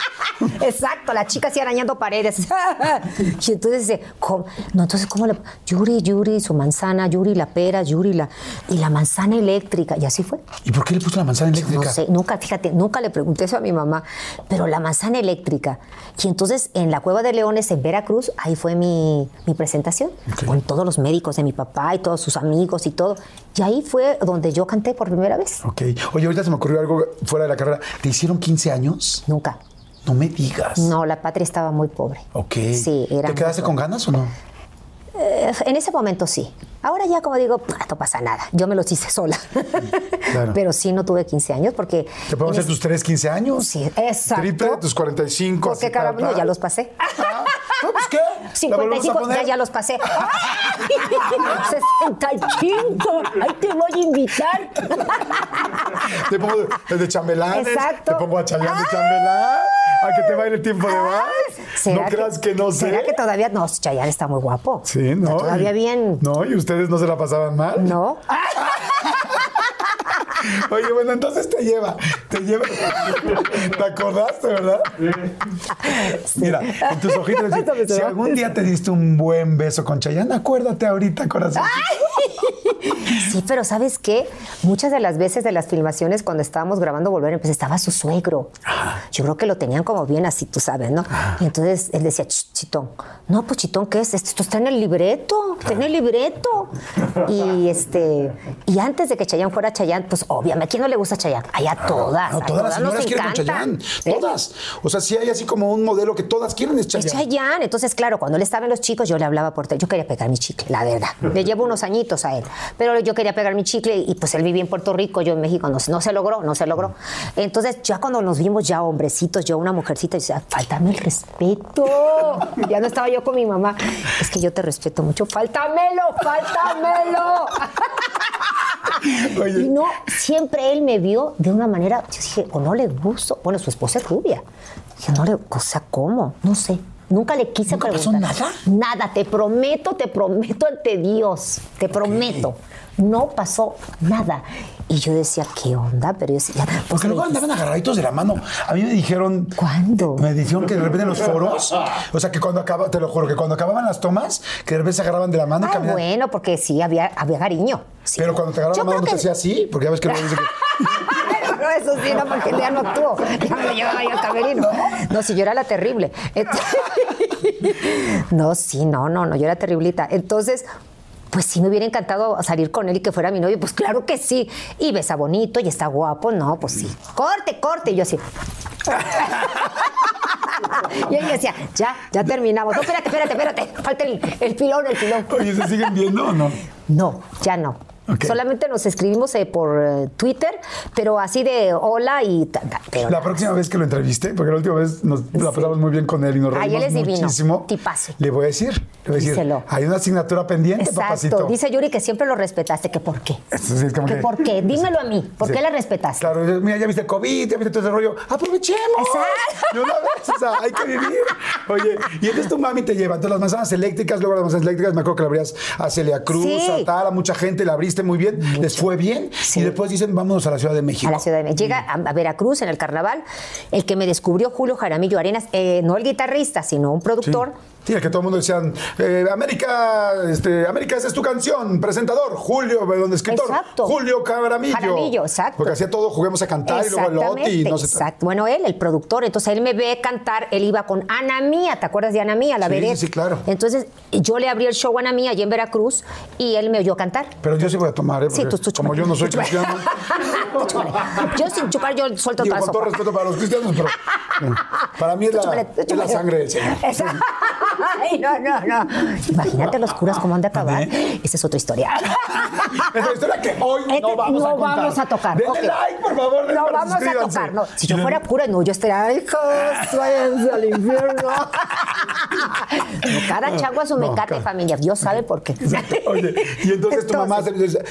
Exacto, la chica así arañando paredes. y entonces dice, ¿cómo? No, entonces, ¿cómo le.? Yuri, Yuri, su manzana, Yuri, la pera, Yuri, la. Y la manzana eléctrica. Y así fue. ¿Y por qué le puso la manzana eléctrica? No sé, nunca, fíjate, nunca le pregunté eso a mi mamá, pero la manzana eléctrica. Y entonces en la Cueva de Leones, en Veracruz, ahí fue mi, mi presentación, con todos los médicos de mi papá y todos sus amigos y todo. Y ahí fue donde yo canté por primera vez. Ok. Oye, ahorita se me ocurrió algo fuera de la carrera. ¿Te hicieron 15 años? Nunca. No me digas. No, la patria estaba muy pobre. Ok. Sí, era. ¿Te quedaste con ganas o no? Eh, en ese momento sí. Ahora ya como digo, "Ah, no pasa nada. Yo me los hice sola. Claro. Pero sí no tuve 15 años porque... ¿Te podemos hacer tus 3, 15 años? Sí, exacto. Triple, tus 45. Porque caramba, no, ya los pasé. Ah, no, pues ¿qué? ¿La volvemos a 55, poner? ya, ya los pasé. ¡Ay! 65, ahí te voy a invitar. Te pongo de, de chambelanes. Exacto. Te pongo a Chayanne de chambelán. A que te baile el tiempo de vals. No creas que, no sé. ¿Será que todavía? No, Chayanne está muy guapo. Sí, ¿no? Está todavía Y- bien. No, y ustedes no se la pasaban mal. ¿No? Oye, bueno, entonces te lleva, te lleva. ¿Te acordaste, verdad? Mira, en tus ojitos, si algún día te diste un buen beso con Chayanne, acuérdate ahorita, corazón. Sí, pero ¿sabes qué? Muchas de las veces de las filmaciones, cuando estábamos grabando Volver, pues estaba su suegro. Yo creo que lo tenían como bien así, tú sabes, ¿no? Y entonces él decía, "Ch, Chitón. No, pues Chitón, ¿qué es? Esto está en el libreto, está en el libreto. Y este, y antes de que Chayanne fuera Chayanne, pues obviamente, ¿a quién no le gusta Chayanne? Ay, a todas. No, a todas las señoras quieren. Chayanne. Todas. O sea, si hay así como un modelo que todas quieren es Es Chayanne. Chayanne. Entonces, claro, cuando él estaba en los chicos, yo le hablaba por teléfono. Yo quería pegar mi chicle, la verdad. Le llevo unos añitos a él. Pero yo quería pegar mi chicle y pues él vivía en Puerto Rico, yo en México. No, no se logró, no se logró. Entonces, ya cuando nos vimos ya hombrecitos, yo una mujercita, y decía, faltame el respeto. Ya no estaba yo con mi mamá. Es que yo te respeto mucho. Fáltamelo, fáltamelo. Oye. Y no, siempre él me vio de una manera, yo dije, o no le gusto. Bueno, su esposa es rubia. Dije, no le, o sea, ¿cómo? No sé. Nunca le quise ¿Nunca pasó preguntar. nada? Nada, te prometo, te prometo ante Dios, te prometo. No pasó nada. Y yo decía, ¿qué onda? Pero yo decía, pues Porque luego andaban agarraditos de la mano. A mí me dijeron. ¿Cuándo? Me dijeron que de repente en los foros, o sea, que cuando acaba, te lo juro, que cuando acababan las tomas, que de repente se agarraban de la mano y Ah, caminaban. bueno, porque sí, había, había cariño. Sí. Pero cuando te agarraban la mano, no te hacía así, porque ya ves que luego dice que. No, eso sí, no, porque ya no actuó. Ya me lo llevaba yo al camerino. No, si yo era la terrible. Entonces- No, sí, no, no, no, yo era terriblita. Entonces, pues sí me hubiera encantado salir con él y que fuera mi novio. Pues claro que sí. Y besa bonito y está guapo. No, pues sí. Corte, corte. Y yo así. Y ella decía, ya, ya terminamos. No, espérate, espérate, espérate. Falta el, el pilón, el pilón. Oye, ¿se siguen viendo o no? No, ya no. Solamente nos escribimos eh, por eh, Twitter, pero así de hola y... ta- ta- pero La nada. próxima vez que lo entreviste, porque la última vez nos la pasamos muy bien con él y nos Ay, reímos es divino, muchísimo. tipazo. Le voy a decir, le voy a decir, Díselo. hay una asignatura pendiente, Exacto. papacito. Dice Yuri que siempre lo respetaste. ¿Que por qué? Entonces, es como ¿Que que- por qué? Dímelo a mí. ¿Por Sí. qué le respetaste? Claro, mira, ya viste COVID, ya viste todo ese rollo. ¡Aprovechemos! Exacto. De una vez, o sea, hay que vivir. Oye, y entonces tu mami te lleva. Entonces las manzanas eléctricas, luego las manzanas eléctricas, me acuerdo que la abrías a Celia Cruz, Sí. a tal, a mucha gente, la abriste muy bien, les fue bien. Sí. Y después dicen, vámonos a la Ciudad de México. a la Ciudad de México. Llega a, Veracruz en el carnaval. El que me descubrió Julio Jaramillo Arenas, eh, no el guitarrista, sino un productor. Sí, el que todo el mundo decían, eh, América, este, América, esa es tu canción, presentador, Julio, perdón, escritor, Exacto. Julio Jaramillo. Jaramillo, exacto. Porque hacía todo, juguemos a cantar y luego el Oti y no exacto. Bueno, él, el productor, entonces él me ve cantar, él iba con Ana Mía, ¿te acuerdas de Ana Mía, la Sí, sí, sí, claro. Entonces yo le abrí el show a Ana Mía allí en Veracruz y él me oyó cantar. Pero yo sí voy a tomar, ¿eh? Sí, tú, tú como yo no soy cristiano. Yo sin chupar, yo suelto Digo, con todo respeto para los cristianos, pero eh, para mí es la, es la sangre del Señor. Ay, no, no, no. Imagínate los curas cómo han de acabar. Esa es otra historia. Es una historia que hoy Este no vamos a no contar. vamos a tocar. Denle ok. like, por favor. No vamos a tocar. No. Si yo fuera cura, no, yo estaría, ay, hijos, váyanse al infierno. No, cada chango a su No, mecate, familia. Dios sabe por qué. Oye, y entonces tu mamá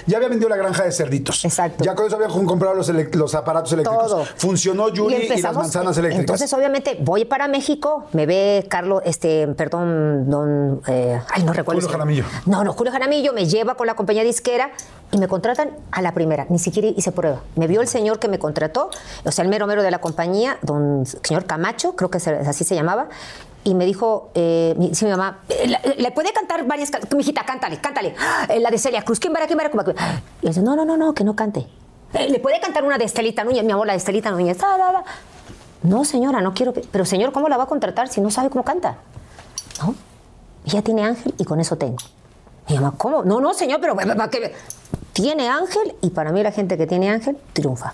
ya había vendido la granja de cerditos. Exacto. Ya con eso habían comprado los, aparatos eléctricos. Todo. Funcionó Yuri y, las manzanas eléctricas. Entonces, obviamente, voy para México, me ve Carlos, este, perdón, don, eh, ay, no recuerdo. Julio Jaramillo. No, no, Julio Jaramillo me lleva con la compañía disquera y me contratan a la primera, ni siquiera hice prueba. Me vio el señor que me contrató, o sea, el mero mero de la compañía, don señor Camacho, creo que así se llamaba, y me dijo, eh, mi, sí, mi mamá, eh, ¿le, le puede cantar varias canciones? Mi hijita, cántale, cántale. Eh, la de Celia Cruz, ¿quién verá, quién verá? Y yo dice, no, no, no, no, que no cante. Eh, ¿Le puede cantar una de Estelita Núñez? Mi amor, la de Estelita Núñez. Ta, ta, ta. No, señora, no quiero que... Pero, señor, ¿cómo la va a contratar si no sabe cómo canta? No, ella tiene ángel y con eso tengo. Mi mamá, ¿cómo? No, no, señor, pero ¿para qué? Tiene ángel y para mí la gente que tiene ángel triunfa.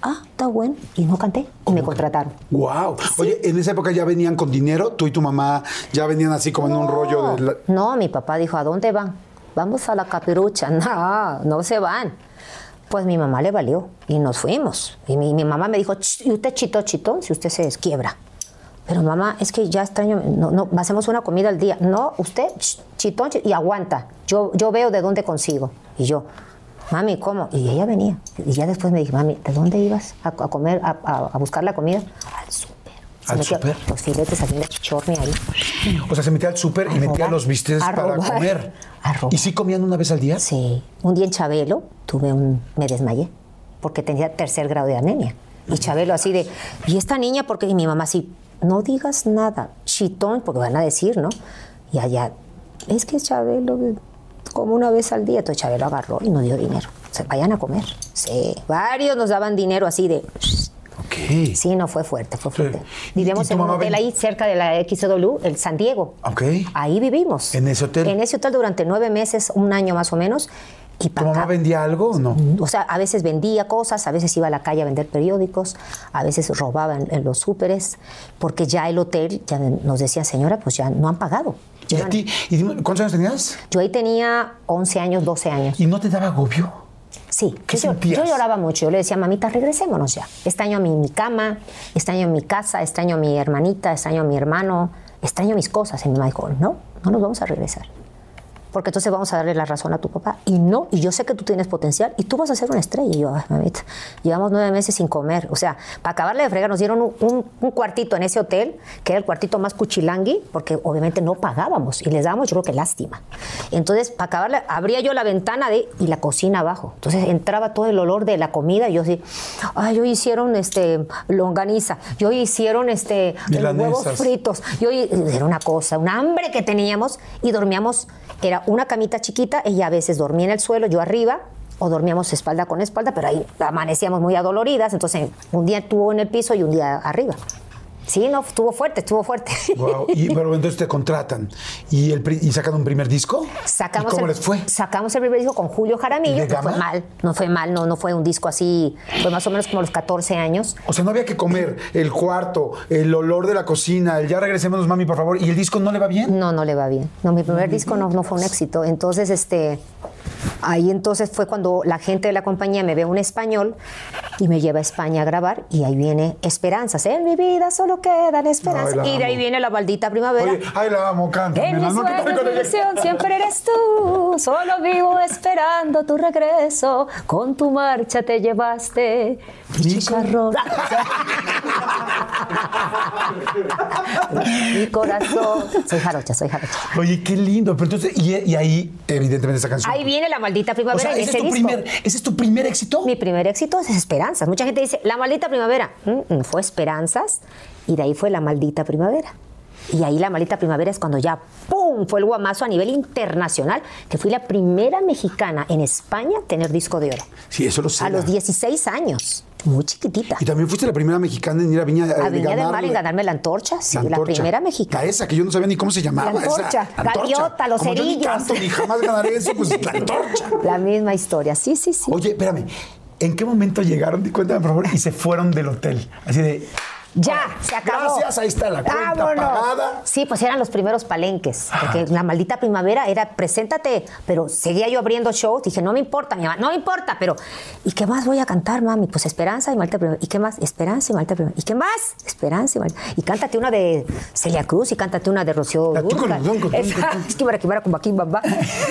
Ah, está bueno. Y no canté y me contrataron. Wow. Oye, en esa época ya venían con dinero. Tú y tu mamá ya venían así como en un rollo de. la- No, mi papá dijo, ¿a dónde van? Vamos a la capirucha. No, no se van. Pues mi mamá le valió y nos fuimos. Y mi, mi mamá me dijo, "Ch, y usted chito, chito, si usted se desquiebra. Pero mamá, es que ya extraño, no, no, hacemos una comida al día. No, usted ch, chitón chi- y aguanta. Yo, yo veo de dónde consigo. Y yo, mami, ¿cómo? Y ella venía. Y ya después me dije, mami, ¿de dónde ibas a, a comer, a, a- a buscar la comida? Al súper. ¿Al súper? Los filetes así de chichorne ahí. O sea, se metía al súper y metía los bisteces para robar, comer. a robar. ¿Y sí comían una vez al día? Sí, un día en Chabelo tuve un, me desmayé porque tenía tercer grado de anemia. Y Chabelo así de, ¿y esta niña por qué? Y mi mamá así, no digas nada, chitón, porque van a decir, ¿no? Y allá, es que Chabelo como una vez al día. Entonces Chabelo agarró y nos dio dinero. O sea, vayan a comer. Sí, varios nos daban dinero así de... Ok. Sí, no fue fuerte, fue fuerte. ¿Y- Vivíamos y tu en un hotel ahí cerca de la XW, el San Diego. Ok. Ahí vivimos. ¿En ese hotel? En ese hotel durante nueve meses, un año más o menos. Y ¿Tu mamá vendía algo o no? o sea, a veces vendía cosas, a veces iba a la calle a vender periódicos, a veces robaba en, en los súperes, porque ya el hotel ya nos decía, señora, pues ya no han pagado. ¿Y a ti? ¿Y ¿Cuántos años tenías? Yo ahí tenía 11 años, 12 años. ¿Y no te daba agobio? Sí, ¿Qué yo, yo lloraba mucho. Yo le decía, mamita, regresémonos ya. Extraño mi, mi cama, extraño mi casa, extraño a mi hermanita, extraño a mi hermano, extraño mis cosas. Y mi mamá dijo, no, no nos vamos a regresar. Porque entonces vamos a darle la razón a tu papá. Y no, y yo sé que tú tienes potencial y tú vas a ser una estrella. Y yo, ay, mamita, llevamos nueve meses sin comer. O sea, para acabarle de fregar, nos dieron un, un- un cuartito en ese hotel, que era el cuartito más cuchilangui, porque obviamente no pagábamos y les dábamos, yo creo que lástima. Entonces, para acabarle, abría yo la ventana de y la cocina abajo. Entonces entraba todo el olor de la comida y yo así, ay, hoy hicieron este longaniza, y hoy hicieron este huevos fritos. Y hoy era una cosa, un hambre que teníamos y dormíamos, era una camita chiquita, ella a veces dormía en el suelo, yo arriba, o dormíamos espalda con espalda, pero ahí amanecíamos muy adoloridas, entonces un día estuvo en el piso y un día arriba. Sí, no, estuvo fuerte, estuvo fuerte. Wow. Y, pero entonces te contratan y, el, y sacan un primer disco. Sacamos ¿Y cómo el, les fue? Sacamos el primer disco con Julio Jaramillo. ¿De No fue mal, no fue mal, no, no fue un disco así, fue más o menos como los 14 años. O sea, no había que comer el cuarto, el olor de la cocina, el ya regresémonos, mami, por favor. ¿Y el disco no le va bien? No, no le va bien. No, mi primer disco no, no fue un éxito. Entonces, este, Ahí entonces fue cuando la gente de la compañía me ve un español y me lleva a España a grabar y ahí viene Esperanzas. En mi vida solo quedan esperanzas. Ay, la y de ahí viene la maldita primavera. Oye, ay, la amo, canta. En mis sueños, mi ilusión siempre eres tú. Solo vivo esperando tu regreso. Con tu marcha te llevaste mi chicharrón. mi corazón. Soy jarocha, soy jarocha. Oye, qué lindo. Pero entonces, y, y ahí, evidentemente, esa canción. Ahí viene la maldita o primavera sea, en ese ese es, tu disco. primer, ese es tu primer éxito. Mi primer éxito es Esperanzas. Mucha gente dice, la maldita primavera. Mm, mm, fue Esperanzas y de ahí fue la maldita primavera. Y ahí la maldita primavera es cuando ya, ¡pum!, fue el guamazo a nivel internacional, que fui la primera mexicana en España a tener disco de oro. Sí, eso lo sé. A los 16 años, muy chiquitita. Y también fuiste la primera mexicana en ir a Viña, eh, A de Viña del Mar en ganarme la antorcha, sí, la, antorcha. primera mexicana. La esa, que yo no sabía ni cómo se llamaba. La antorcha, esa, antorcha. gaviota, los Como yo ni cerillos. canto, ni jamás ganaré eso, pues la antorcha. La misma historia, sí, sí, sí. Oye, espérame. ¿En qué momento llegaron? Cuéntame, por favor. Y se fueron del hotel. Así de. Ya, se acabó. Gracias, ahí está la cuenta pagada. Sí, pues eran los primeros palenques. Porque la maldita primavera era preséntate, pero seguía yo abriendo shows. Dije, no me importa, mi mamá, no me importa, pero ¿y qué más voy a cantar, mami? Pues Esperanza y Maldita Primavera. ¿Y qué más? Esperanza y Maldita Primavera. ¿Y qué más? Esperanza y Maldita. Y cántate una de Celia Cruz y cántate una de Rocío Dúrcal. Es que que para con Baquín Bamba.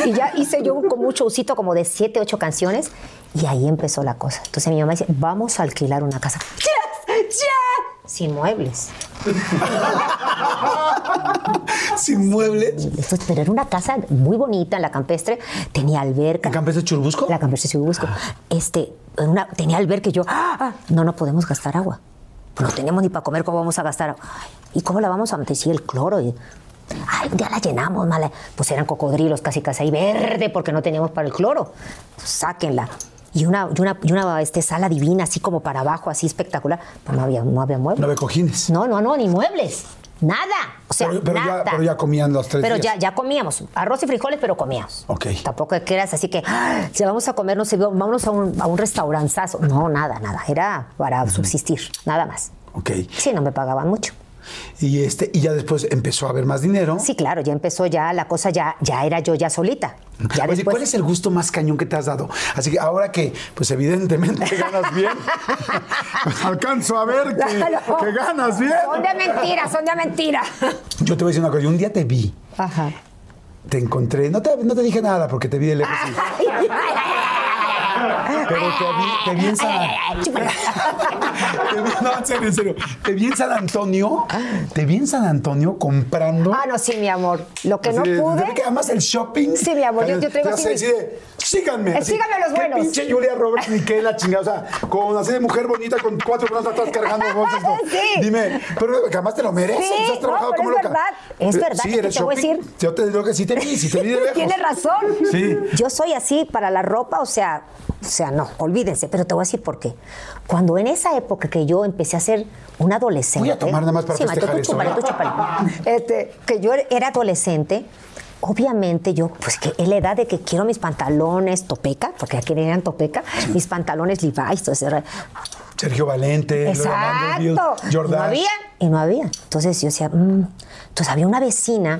Y ya hice yo con mucho usito como de siete, ocho canciones. Y ahí empezó la cosa. Entonces mi mamá dice, vamos a alquilar una casa. ¡Ya! ¡Ya! Sin muebles. Sin muebles. Entonces, pero era una casa muy bonita en la campestre, tenía alberca. ¿En Campestre Churubusco? La campestre Churubusco. Este, una, tenía alberca y yo, ¡ah! ah, no, no podemos gastar agua. Pues no tenemos ni para comer, ¿cómo vamos a gastar ¿Y cómo la vamos a meter? Sí, el cloro. Y, Ay, un día la llenamos, mala. Pues eran cocodrilos casi casi ahí verde porque no teníamos para el cloro. Pues sáquenla. Y una, y una, y una este, sala divina, así como para abajo, así espectacular. Pues no había, no había muebles. No había cojines. No, no, no, ni muebles. Nada. O sea, Pero- pero ya- pero ya comían los tres Pero días. ya, ya comíamos. Arroz y frijoles, pero comíamos. Ok. Tampoco que eras así que, "Ah, si vamos a comer, no sé, vámonos a un, a un restauranzazo. No, nada, nada. Era para subsistir, nada más. Ok. Sí, no me pagaban mucho. Y, este, y ya después empezó a haber más dinero. Sí, claro, ya empezó ya la cosa, ya, ya era yo ya solita. Ya Oye, después. ¿cuál es el gusto más cañón que te has dado? Así que ahora que, pues evidentemente ganas bien, pues alcanzo a ver que, Claro. que ganas bien. Son de mentira, son de mentira. Yo te voy a decir una cosa, yo un día te vi, Ajá. te encontré, no te, no te dije nada porque te vi de lejos. Pero te vi, te vi en San no, en serio, en serio. Te vi en San Antonio, te vi en San Antonio comprando. Ah, no, sí, mi amor. Lo que así no de- pude. de que además el shopping. Sí, mi amor, yo- yo traigo te así hace mi- de, síganme. Eh, así, síganme los qué buenos. pinche Julia Roberts ni qué la chingada. O sea, con así de mujer bonita con cuatro brazos atrás cargando bolsas. ¿no? Sí. Dime, pero que además te lo mereces. Sí, has trabajado no, pero como es loca. verdad, es Eh, verdad, Sí, eres te voy a decir- Yo te digo que sí te vi, sí te vi de lejos. Tienes razón. Sí. Yo soy así para la ropa, o sea, o sea, no, olvídense, pero te voy a decir por qué. Cuando en esa época que yo empecé a ser un adolescente. Voy a tomar nada más para sí, festejar tú esto, chúpale, ¿eh? tú chúpale. Este, que yo era adolescente. Obviamente yo, pues que es la edad de que quiero mis pantalones topeca, porque aquí eran topeca, mis pantalones Levi's, todo ese Sergio Valente, Exacto. Y no había, y no había. Entonces yo decía, mm. entonces había una vecina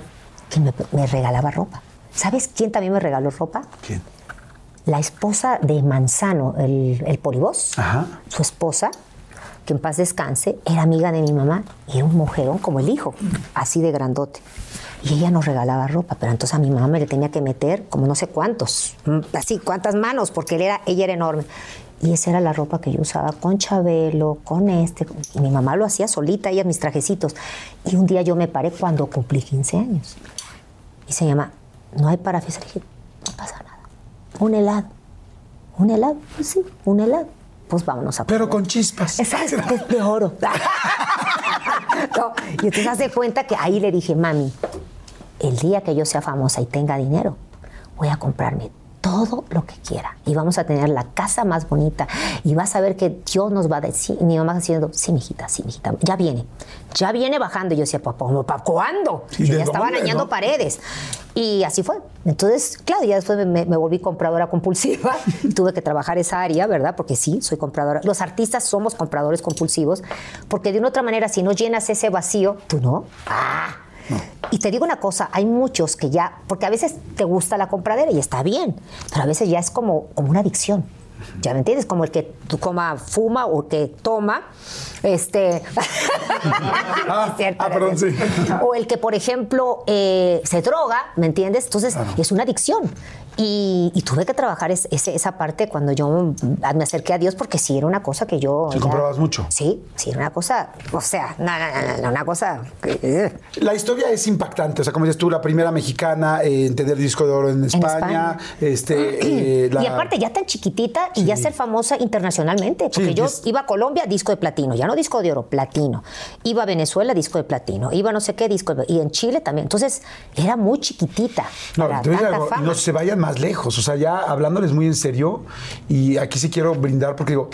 que me, me regalaba ropa. ¿Sabes quién también me regaló ropa? ¿Quién? La esposa de Manzano, el, el polivoz, Ajá. su esposa, que en paz descanse, era amiga de mi mamá y era un mujerón como el hijo, así de grandote. Y ella nos regalaba ropa, pero entonces a mi mamá me le tenía que meter como no sé cuántos, mm, así, cuántas manos, porque él era, ella era enorme. Y esa era la ropa que yo usaba con Chabelo, con este. Y mi mamá lo hacía solita, ella mis trajecitos. Y un día yo me paré cuando cumplí 15 años. Y se llama, no hay para fiesta. Le dije, no pasa nada. Un helado. ¿Un helado? Pues sí, un helado. Pues vámonos a Pero con chispas. Exacto, es de oro. No, y entonces hace cuenta que ahí le dije, mami, el día que yo sea famosa y tenga dinero, voy a comprarme todo lo que quiera y vamos a tener la casa más bonita y vas a ver que Dios nos va a decir, mi mamá diciendo, sí, mijita, sí, mijita, ya viene, ya viene bajando. Y yo decía, papá, ¿para cuándo? ¿Y Yo ya estaba arañando no? paredes. Y así fue. Entonces, claro, ya después me, me volví compradora compulsiva. Tuve que trabajar esa área, ¿verdad? Porque sí, soy compradora. Los artistas somos compradores compulsivos, porque de una otra manera, si no llenas ese vacío, tú no. Ah, Y te digo una cosa, hay muchos que ya, porque a veces te gusta la compradera y está bien, pero a veces ya es como, como una adicción. ¿Ya me entiendes? Como el que tú coma, fuma o que toma, este... Ah, cierto, ah, perdón, sí. O el que, por ejemplo, eh, se droga, ¿me entiendes? Entonces, es una adicción. Y, y tuve que trabajar es- esa parte cuando yo me acerqué a Dios, porque sí era una cosa que yo... Ya- comprabas mucho. Sí, sí, era una cosa, o sea, no, no, no, no, una cosa... que, uh, La historia es impactante, o sea, como dices tú, la primera mexicana en tener disco de oro en España, España. este, eh, la- Y aparte ya tan chiquitita y ya ser famosa internacionalmente, porque Sí, yo es- iba a Colombia, disco de platino, ya no disco de oro, platino. Iba a Venezuela, disco de platino. Iba a no sé qué, disco de Y en Chile también. Entonces, era muy chiquitita No, para tanta fama. no se vayan más lejos, o sea, ya hablándoles muy en serio, y aquí sí quiero brindar porque digo,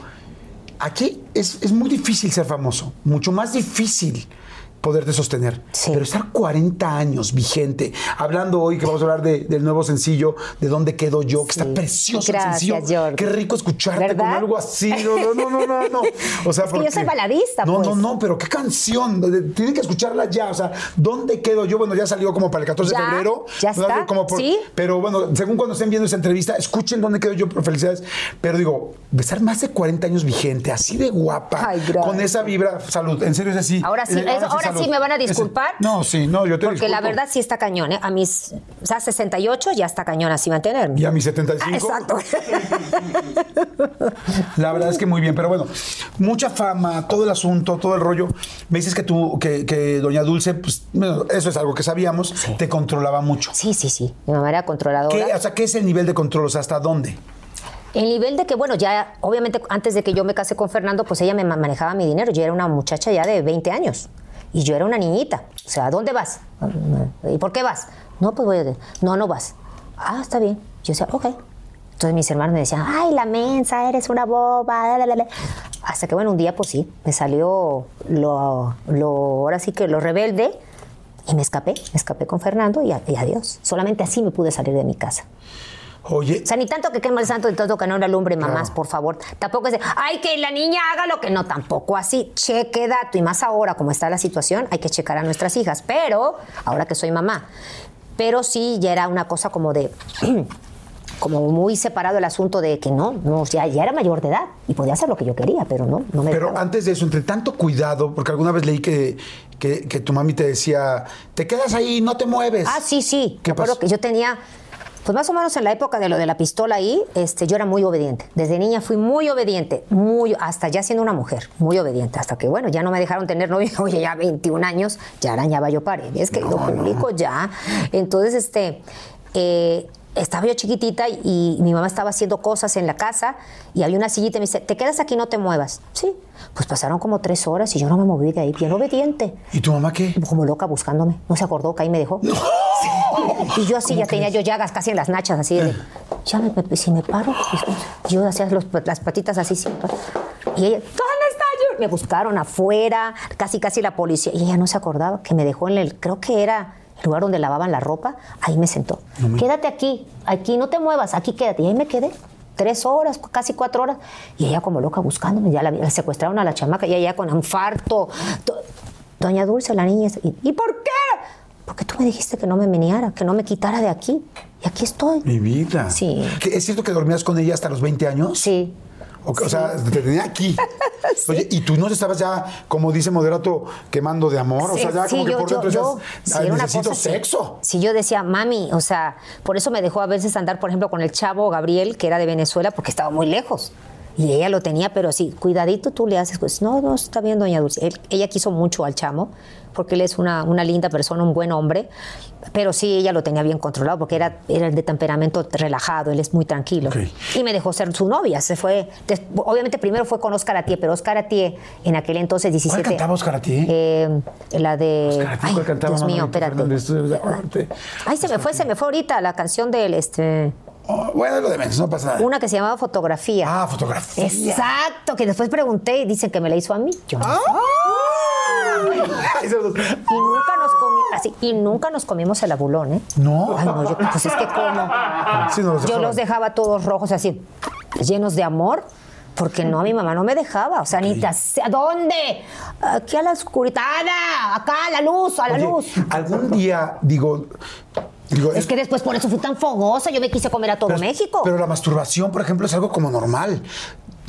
aquí es, es muy difícil ser famoso, mucho más difícil poderte sostener. Sí. Pero estar 40 años vigente, hablando hoy que vamos a hablar de- del nuevo sencillo, de dónde quedo yo, que Sí. está precioso Gracias, el sencillo. Jordi. Qué rico escucharte con algo así. No, no, no, no, no. no. O sea, Es que yo porque- soy baladista, No, pues. no, no, pero qué canción. Tienen que escucharla ya. O sea, ¿dónde quedo yo? Bueno, ya salió como para el 14 de febrero. ya está, Como por- sí. Pero bueno, según cuando estén viendo esa entrevista, escuchen dónde quedo yo, por felicidades. Pero digo, estar más de 40 años vigente, así de guapa, Ay, con esa vibra, salud, en serio es así. Ahora sí, Eh, ahora sí me van a Ese- disculpar. no, sí, no, yo te Porque la verdad sí está cañón, ¿eh? A mis, o sea, 68 ya está cañón así mantenerme. Y a mis 75. Exacto. La verdad es que muy bien, pero bueno, mucha fama, todo el asunto, todo el rollo. Me dices que tú, que, que Doña Dulce, pues bueno, eso es algo que sabíamos, te controlaba mucho. Sí, sí, sí. Mi mamá era controladora. ¿Qué, o sea, ¿qué es el nivel de control? O sea, ¿hasta dónde? El nivel de que, bueno, ya, obviamente, antes de que yo me case con Fernando, pues ella me ma- manejaba mi dinero. Yo era una muchacha ya de 20 años. Y yo era una niñita. O sea, ¿a dónde vas? ¿Y por qué vas? No, pues voy a... No, no vas. Ah, está bien. Yo decía, ok. Entonces mis hermanos me decían, ay, la mensa, eres una boba. la, la, la, la". Hasta que, bueno, un día, pues sí, me salió lo, lo ahora sí que lo rebelde. Y me escapé, me escapé con Fernando y, y adiós. Solamente así me pude salir de mi casa. Oye, O sea, ni tanto que queme el santo, ni tanto que no la lumbre, mamás, Claro. por favor. Tampoco es de, ay, que la niña haga lo que. No, tampoco así. Cheque dato. Y más ahora, como está la situación, hay que checar a nuestras hijas. Pero, ahora que soy mamá. Pero sí, ya era una cosa como de. como muy separado el asunto de que no, no, ya, ya era mayor de edad y podía hacer lo que yo quería, pero no, no me pero dejaba. antes de eso, entre tanto cuidado, porque alguna vez leí que, que, que tu mami te decía, te quedas ahí, no te mueves. Ah, sí, sí. ¿Qué pasó? que yo tenía, pues más o menos en la época de lo de la pistola ahí, este, yo era muy obediente. Desde niña fui muy obediente, muy, hasta ya siendo una mujer, muy obediente. Hasta que, bueno, ya no me dejaron tener novio, oye, ya 21 años, ya arañaba yo paredes, que lo publico ya. Entonces, este, eh, estaba yo chiquitita y mi mamá estaba haciendo cosas en la casa y había una sillita y me dice, te quedas aquí, no te muevas. Sí, pues pasaron como tres horas y yo no me moví de ahí, bien obediente ¿Y tu mamá qué? como loca buscándome. No se acordó que ahí me dejó. Sí. Y yo así ya tenía yo llagas casi en las nachas, así de. Ya me, me- si me paro, pues, yo hacía los- las patitas así siempre. Y ella, ¿dónde está yo? Me buscaron afuera, casi casi la policía. Y ella no se acordaba que me dejó en el, creo que era lugar donde lavaban la ropa. Ahí me sentó. Quédate aquí, aquí no te muevas, aquí quédate. Y ahí me quedé. Tres horas, casi cuatro horas. Y ella como loca buscándome. Ya la, la secuestraron a la chamaca, y ella con infarto. To- Doña Dulce, la niña. ¿Y, ¿y por qué? Porque tú me dijiste que no me meneara, que no me quitara de aquí. Y aquí estoy. Mi vida. Sí. ¿Que ¿Es cierto que dormías con ella hasta los 20 años? Sí. O, sea, te tenía aquí. Oye, y tú no estabas ya, como dice Moderato, quemando de amor. o sea, ya como que yo- por dentro yo- decías, sí, "Ay, era una necesito cosa sexo. Sí, yo decía, mami, o sea, por eso me dejó a veces andar, por ejemplo, con el chavo Gabriel, que era de Venezuela, porque estaba muy lejos. Y ella lo tenía, pero sí, cuidadito tú le haces. Pues, no, no, está bien, doña Dulce. Él- ella quiso mucho al chamo, porque él es una, una linda persona, un buen hombre. Pero sí, ella lo tenía bien controlado, porque era, era de temperamento relajado, él es muy tranquilo. Y me dejó ser su novia. Se fue, obviamente primero fue con Oscar Atié, pero Oscar Atié en aquel entonces 17. ¿Cuál cantaba Oscar Atié? Eh, la de. Oscar Atié, Ay, ¿cuál cantaba, Dios mío, espérate. Ay, se me fue, se me fue ahorita la canción del este. Oh, bueno, lo de menos, no pasa nada. Una que se llamaba Fotografía. Ah, fotografía. Exacto, que después pregunté y dicen que me la hizo a mí. Yo no los- Y nunca nos comimos, así, y nunca nos comimos el abulón, ¿eh? No. Ay, no, yo, pues es que como. Sí, no los yo los dejaba todos rojos así, llenos de amor. Porque no, mi mamá no me dejaba. O sea, hace- ¿A dónde? Aquí a la oscuridad. Acá, a la luz, a la Oye, luz. algún día, digo, digo Es que después por eso fui tan fogosa. Yo me quise comer a todo pero- México. Pero la masturbación, por ejemplo, es algo como normal.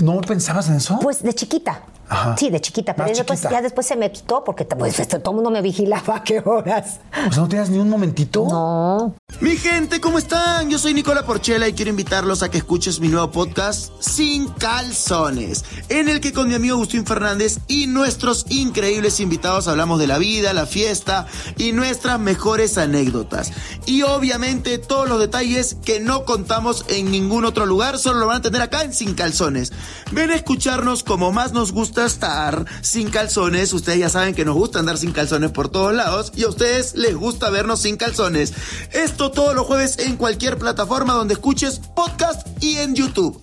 ¿No pensabas en eso? Pues de chiquita. Ajá. Sí, de chiquita. Pero Más después, chiquita. ya después se me quitó porque pues, este, todo el mundo me vigilaba a qué horas. O sea, ¿no tenías ni un momentito? No. Mi gente, ¿cómo están? Yo soy Nicola Porchela y quiero invitarlos a que escuches mi nuevo podcast Sin Calzones, en el que con mi amigo Agustín Fernández y nuestros increíbles invitados hablamos de la vida, la fiesta y nuestras mejores anécdotas. Y obviamente todos los detalles que no contamos en ningún otro lugar, solo lo van a tener acá en Sin Calzones. Ven a escucharnos como más nos gusta estar sin calzones. Ustedes ya saben que nos gusta andar sin calzones por todos lados y a ustedes les gusta vernos sin calzones. Esto todos los jueves en cualquier plataforma donde escuches podcast y en YouTube.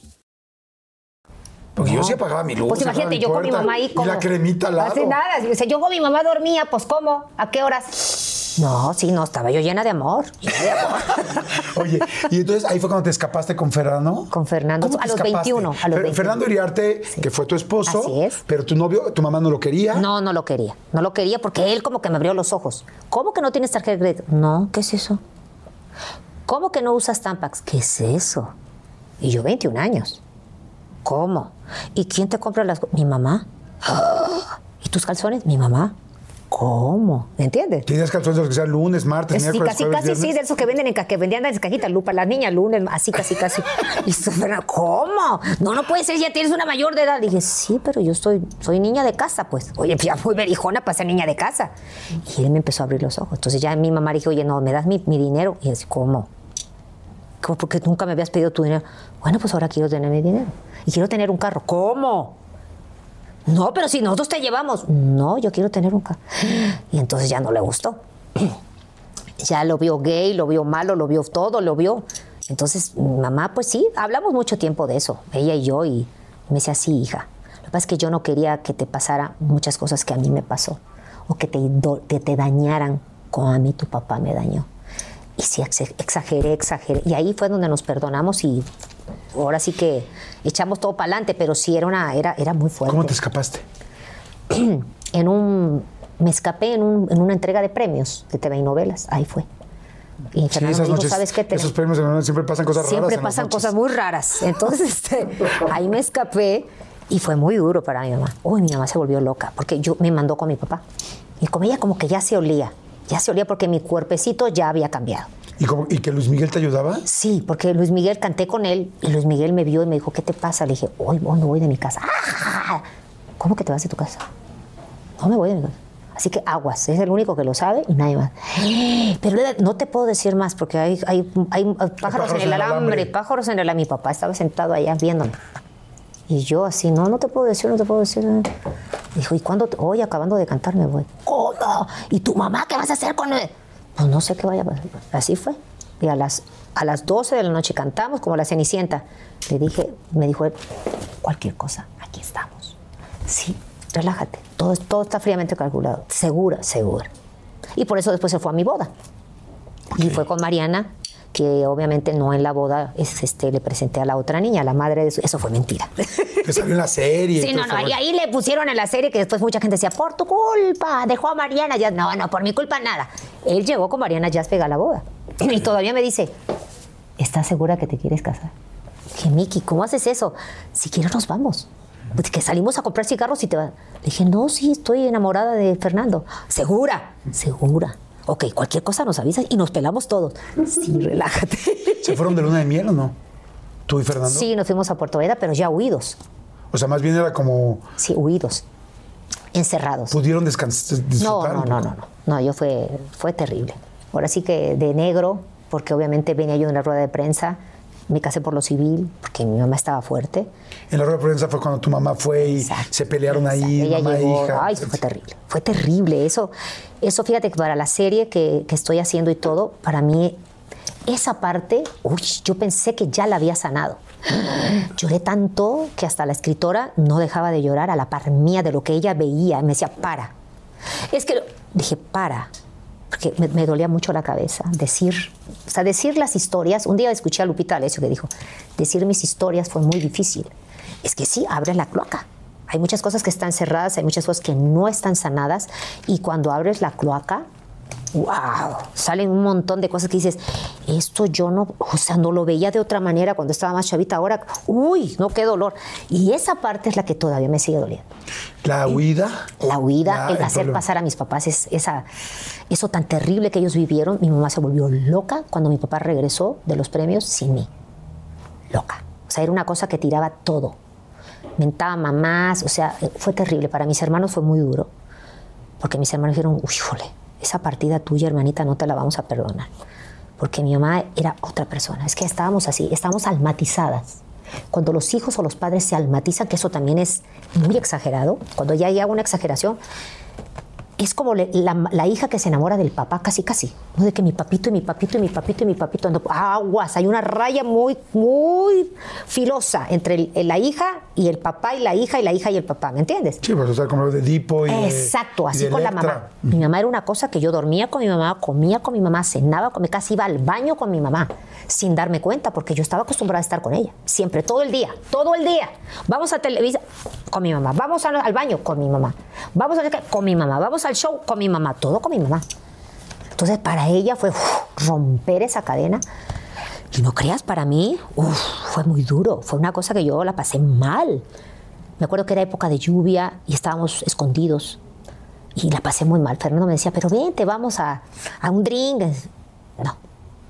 Porque yo sí apagaba mi luz. Pues imagínate, yo con mi mamá ahí Y como... la cremita al lado. Así nada. Yo con mi mamá dormía, pues ¿cómo? ¿A qué horas? No, sí, no, estaba yo llena de amor. llena de amor. Oye, y entonces ahí fue cuando te escapaste con Fernando. Con Fernando, ¿Cómo te a los escapaste? 21, a los Fer- 21. Fernando Iriarte, que fue tu esposo. Así es. Pero tu novio, tu mamá no lo quería. No, no lo quería. No lo quería porque él como que me abrió los ojos. ¿Cómo que no tienes tarjeta de crédito? No, ¿qué es eso? ¿Cómo que no usas Tampax? ¿Qué es eso? Y yo 21 años. ¿Cómo? ¿Y quién te compra las cosas? Mi mamá. ¿Y tus calzones? Mi mamá. ¿Cómo? ¿Me entiendes? Tenías calzones de los que sean lunes, martes, Sí, miércoles, casi, jueves, casi, sí, viernes. de esos que venden en que vendían en cajitas, lupa, las niñas lunes, así, casi, casi. Y Fernando, ¿cómo? No, no puede ser, ya tienes una mayor de edad. Dije, sí, pero yo estoy, soy niña de casa, pues. Oye, ya muy berijona para ser niña de casa. Y él me empezó a abrir los ojos. Entonces ya mi mamá dije, oye, no, ¿me das mi, mi dinero? Y es ¿cómo? ¿Cómo? Porque nunca me habías pedido tu dinero. Bueno, pues ahora quiero tener mi dinero. Y quiero tener un carro. ¿Cómo? No, pero si nosotros te llevamos. No, yo quiero tener un carro. Y entonces ya no le gustó. Ya lo vio gay, lo vio malo, lo vio todo, lo vio. Entonces, mamá, pues sí, hablamos mucho tiempo de eso, ella y yo, y me decía, sí, hija. Lo que pasa es que yo no quería que te pasara muchas cosas que a mí me pasó, o que te, te dañaran como a mí tu papá me dañó. Y sí, ex- exageré, exageré. Y ahí fue donde nos perdonamos y ahora sí que echamos todo para adelante, pero sí era, una, era, era muy fuerte. ¿Cómo te escapaste? en un me escapé en, un- en una entrega de premios de TV y novelas. Ahí fue. Y Sí, Fernando me dijo sabes qué Te- esos premios de siempre pasan cosas siempre raras. las pasan cosas muy raras. Entonces este, ahí me escapé y fue muy duro para mi mamá. Uy mi mamá se volvió loca porque yo me mandó con mi papá. Y con ella como que ya se olía ya se olía porque mi cuerpecito ya había cambiado ¿Y, cómo- ¿Y que Luis Miguel te ayudaba? Sí, porque Luis Miguel canté con él y Luis Miguel me vio y me dijo, ¿qué te pasa? Le dije, hoy hoy me voy de mi casa. ¡Ah! ¿Cómo que te vas de tu casa? No me voy de mi casa. Así que aguas, es el único que lo sabe y nadie más. Pero no te puedo decir más porque hay, hay, hay pájaros, en el alambre, pájaros en el alambre. Mi papá estaba sentado allá viéndome. Y yo así, no, no te puedo decir, no te puedo decir. Dijo, ¿y cuándo? te- Hoy acabando de cantar me voy. ¿Cómo? ¿Y tu mamá qué vas a hacer con él? Pues no sé qué vaya a. Así fue. Y a las, a las 12 de la noche cantamos como la Cenicienta. Le dije, me dijo él, cualquier cosa, aquí estamos. Sí, relájate. Todo, todo está fríamente calculado. Segura, segura. Y por eso después se fue a mi boda. Y fue con Mariana, que obviamente no en la boda es, este, le presenté a la otra niña, la madre de su... Eso fue mentira. Que salió en la serie. y Sí, no, no, y ahí le pusieron en la serie que después mucha gente decía, por tu culpa, dejó a Mariana Jazz. No, no, por mi culpa nada. Él llegó con Mariana Jazz pega a la boda. Y todavía me dice, ¿estás segura que te quieres casar? Que Miki, ¿cómo haces eso? Si quieres nos vamos. Pues Que salimos a comprar cigarros y te vas. Le dije, no, sí, estoy enamorada de Fernando. ¿Segura? Segura. Ok, cualquier cosa nos avisas y nos pelamos todos. Sí, relájate. ¿Se fueron de luna de miel o no? ¿Tú y Fernando? Sí, nos fuimos a Puerto Veda, pero ya huidos. O sea, más bien era como. Sí, huidos. Encerrados. Pudieron descansar. No, no, no, no, no. No, yo fue, fue terrible. Ahora sí que de negro, porque obviamente venía yo en la rueda de prensa, me casé por lo civil, porque mi mamá estaba fuerte. En la rueda de prensa fue cuando tu mamá fue y Exacto, se pelearon ahí, Ella mamá e llegó, hija. Ay, fue terrible. Fue terrible. Eso, eso fíjate que para la serie que, que estoy haciendo y todo, para mí, esa parte, uy, yo pensé que ya la había sanado. Lloré tanto que hasta la escritora no dejaba de llorar a la par mía de lo que ella veía. Me decía, para. Es que dije, para. Porque me, dolía mucho la cabeza. Decir, o sea, decir las historias. Un día escuché a Lupita Alessio que dijo, decir mis historias fue muy difícil. es que sí, abres la cloaca. Hay muchas cosas que están cerradas, hay muchas cosas que no están sanadas y cuando abres la cloaca, wow, salen un montón de cosas que dices, esto yo no, o sea, no lo veía de otra manera cuando estaba más chavita, ahora, uy, no, qué dolor. Y esa parte es la que todavía me sigue doliendo. La huida. La huida, Ya, el hacer pasar a mis papás, es, esa, eso tan terrible que ellos vivieron, mi mamá se volvió loca cuando mi papá regresó de los premios sin mí. Loca. O sea, era una cosa que tiraba todo. Mentaba mamás, o sea, fue terrible. Para mis hermanos fue muy duro. Porque mis hermanos dijeron, uy, jole, esa partida tuya, hermanita, no te la vamos a perdonar. Porque mi mamá era otra persona. Es que estábamos así, estábamos almatizadas. Cuando los hijos o los padres se almatizan, que eso también es muy exagerado, cuando ya hay una exageración, es como le- la, la hija que se enamora del papá, casi, casi. ¿no? De que mi papito y mi papito y mi papito y mi papito. ando- aguas, hay una raya muy, muy filosa entre el- la hija y el papá y la hija y la hija y el papá, ¿me entiendes? Sí, pues o sea, como lo de Dipo y. de- Exacto, y así de con la mamá. Mi mamá era una cosa que yo dormía con mi mamá, comía con mi mamá, cenaba con mi casi iba al baño con mi mamá, sin darme cuenta, porque yo estaba acostumbrada a estar con ella. Siempre, todo el día, todo el día. Vamos a Televisa con mi mamá, vamos al, baño con mi mamá, vamos a con mi mamá, vamos al show con mi mamá, todo con mi mamá. Entonces, para ella fue uf, romper esa cadena. Y no creas, para mí uf, fue muy duro. Fue una cosa que yo la pasé mal. Me acuerdo que era época de lluvia y estábamos escondidos. Y la pasé muy mal. Fernando me decía, pero vente, vamos a, a un drink. No,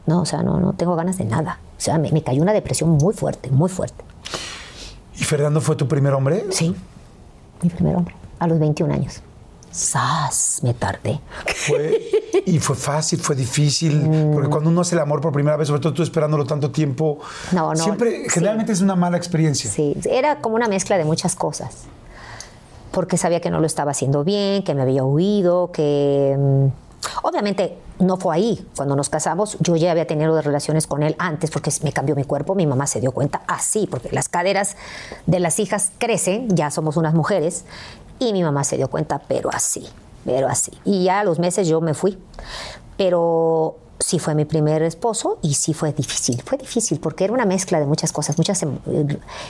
no, o sea, no, no tengo ganas de nada. O sea, me, me cayó una depresión muy fuerte, muy fuerte. ¿Y Fernando fue tu primer hombre? Sí, mi primer hombre, a los 21 años. ¡Sas! Me tardé. Fue, y fue fácil, fue difícil, porque cuando uno hace el amor por primera vez, sobre todo tú esperándolo tanto tiempo, No, no, siempre, sí. generalmente es una mala experiencia. Sí, era como una mezcla de muchas cosas. Porque sabía que no lo estaba haciendo bien, que me había huido, que... Obviamente no fue ahí. Cuando nos casamos, yo ya había tenido relaciones con él antes porque me cambió mi cuerpo. Mi mamá se dio cuenta así, porque las caderas de las hijas crecen, ya somos unas mujeres, y mi mamá se dio cuenta, pero así, pero así. Y ya a los meses yo me fui. Pero sí fue mi primer esposo y sí fue difícil. Fue difícil porque era una mezcla de muchas cosas, muchas em-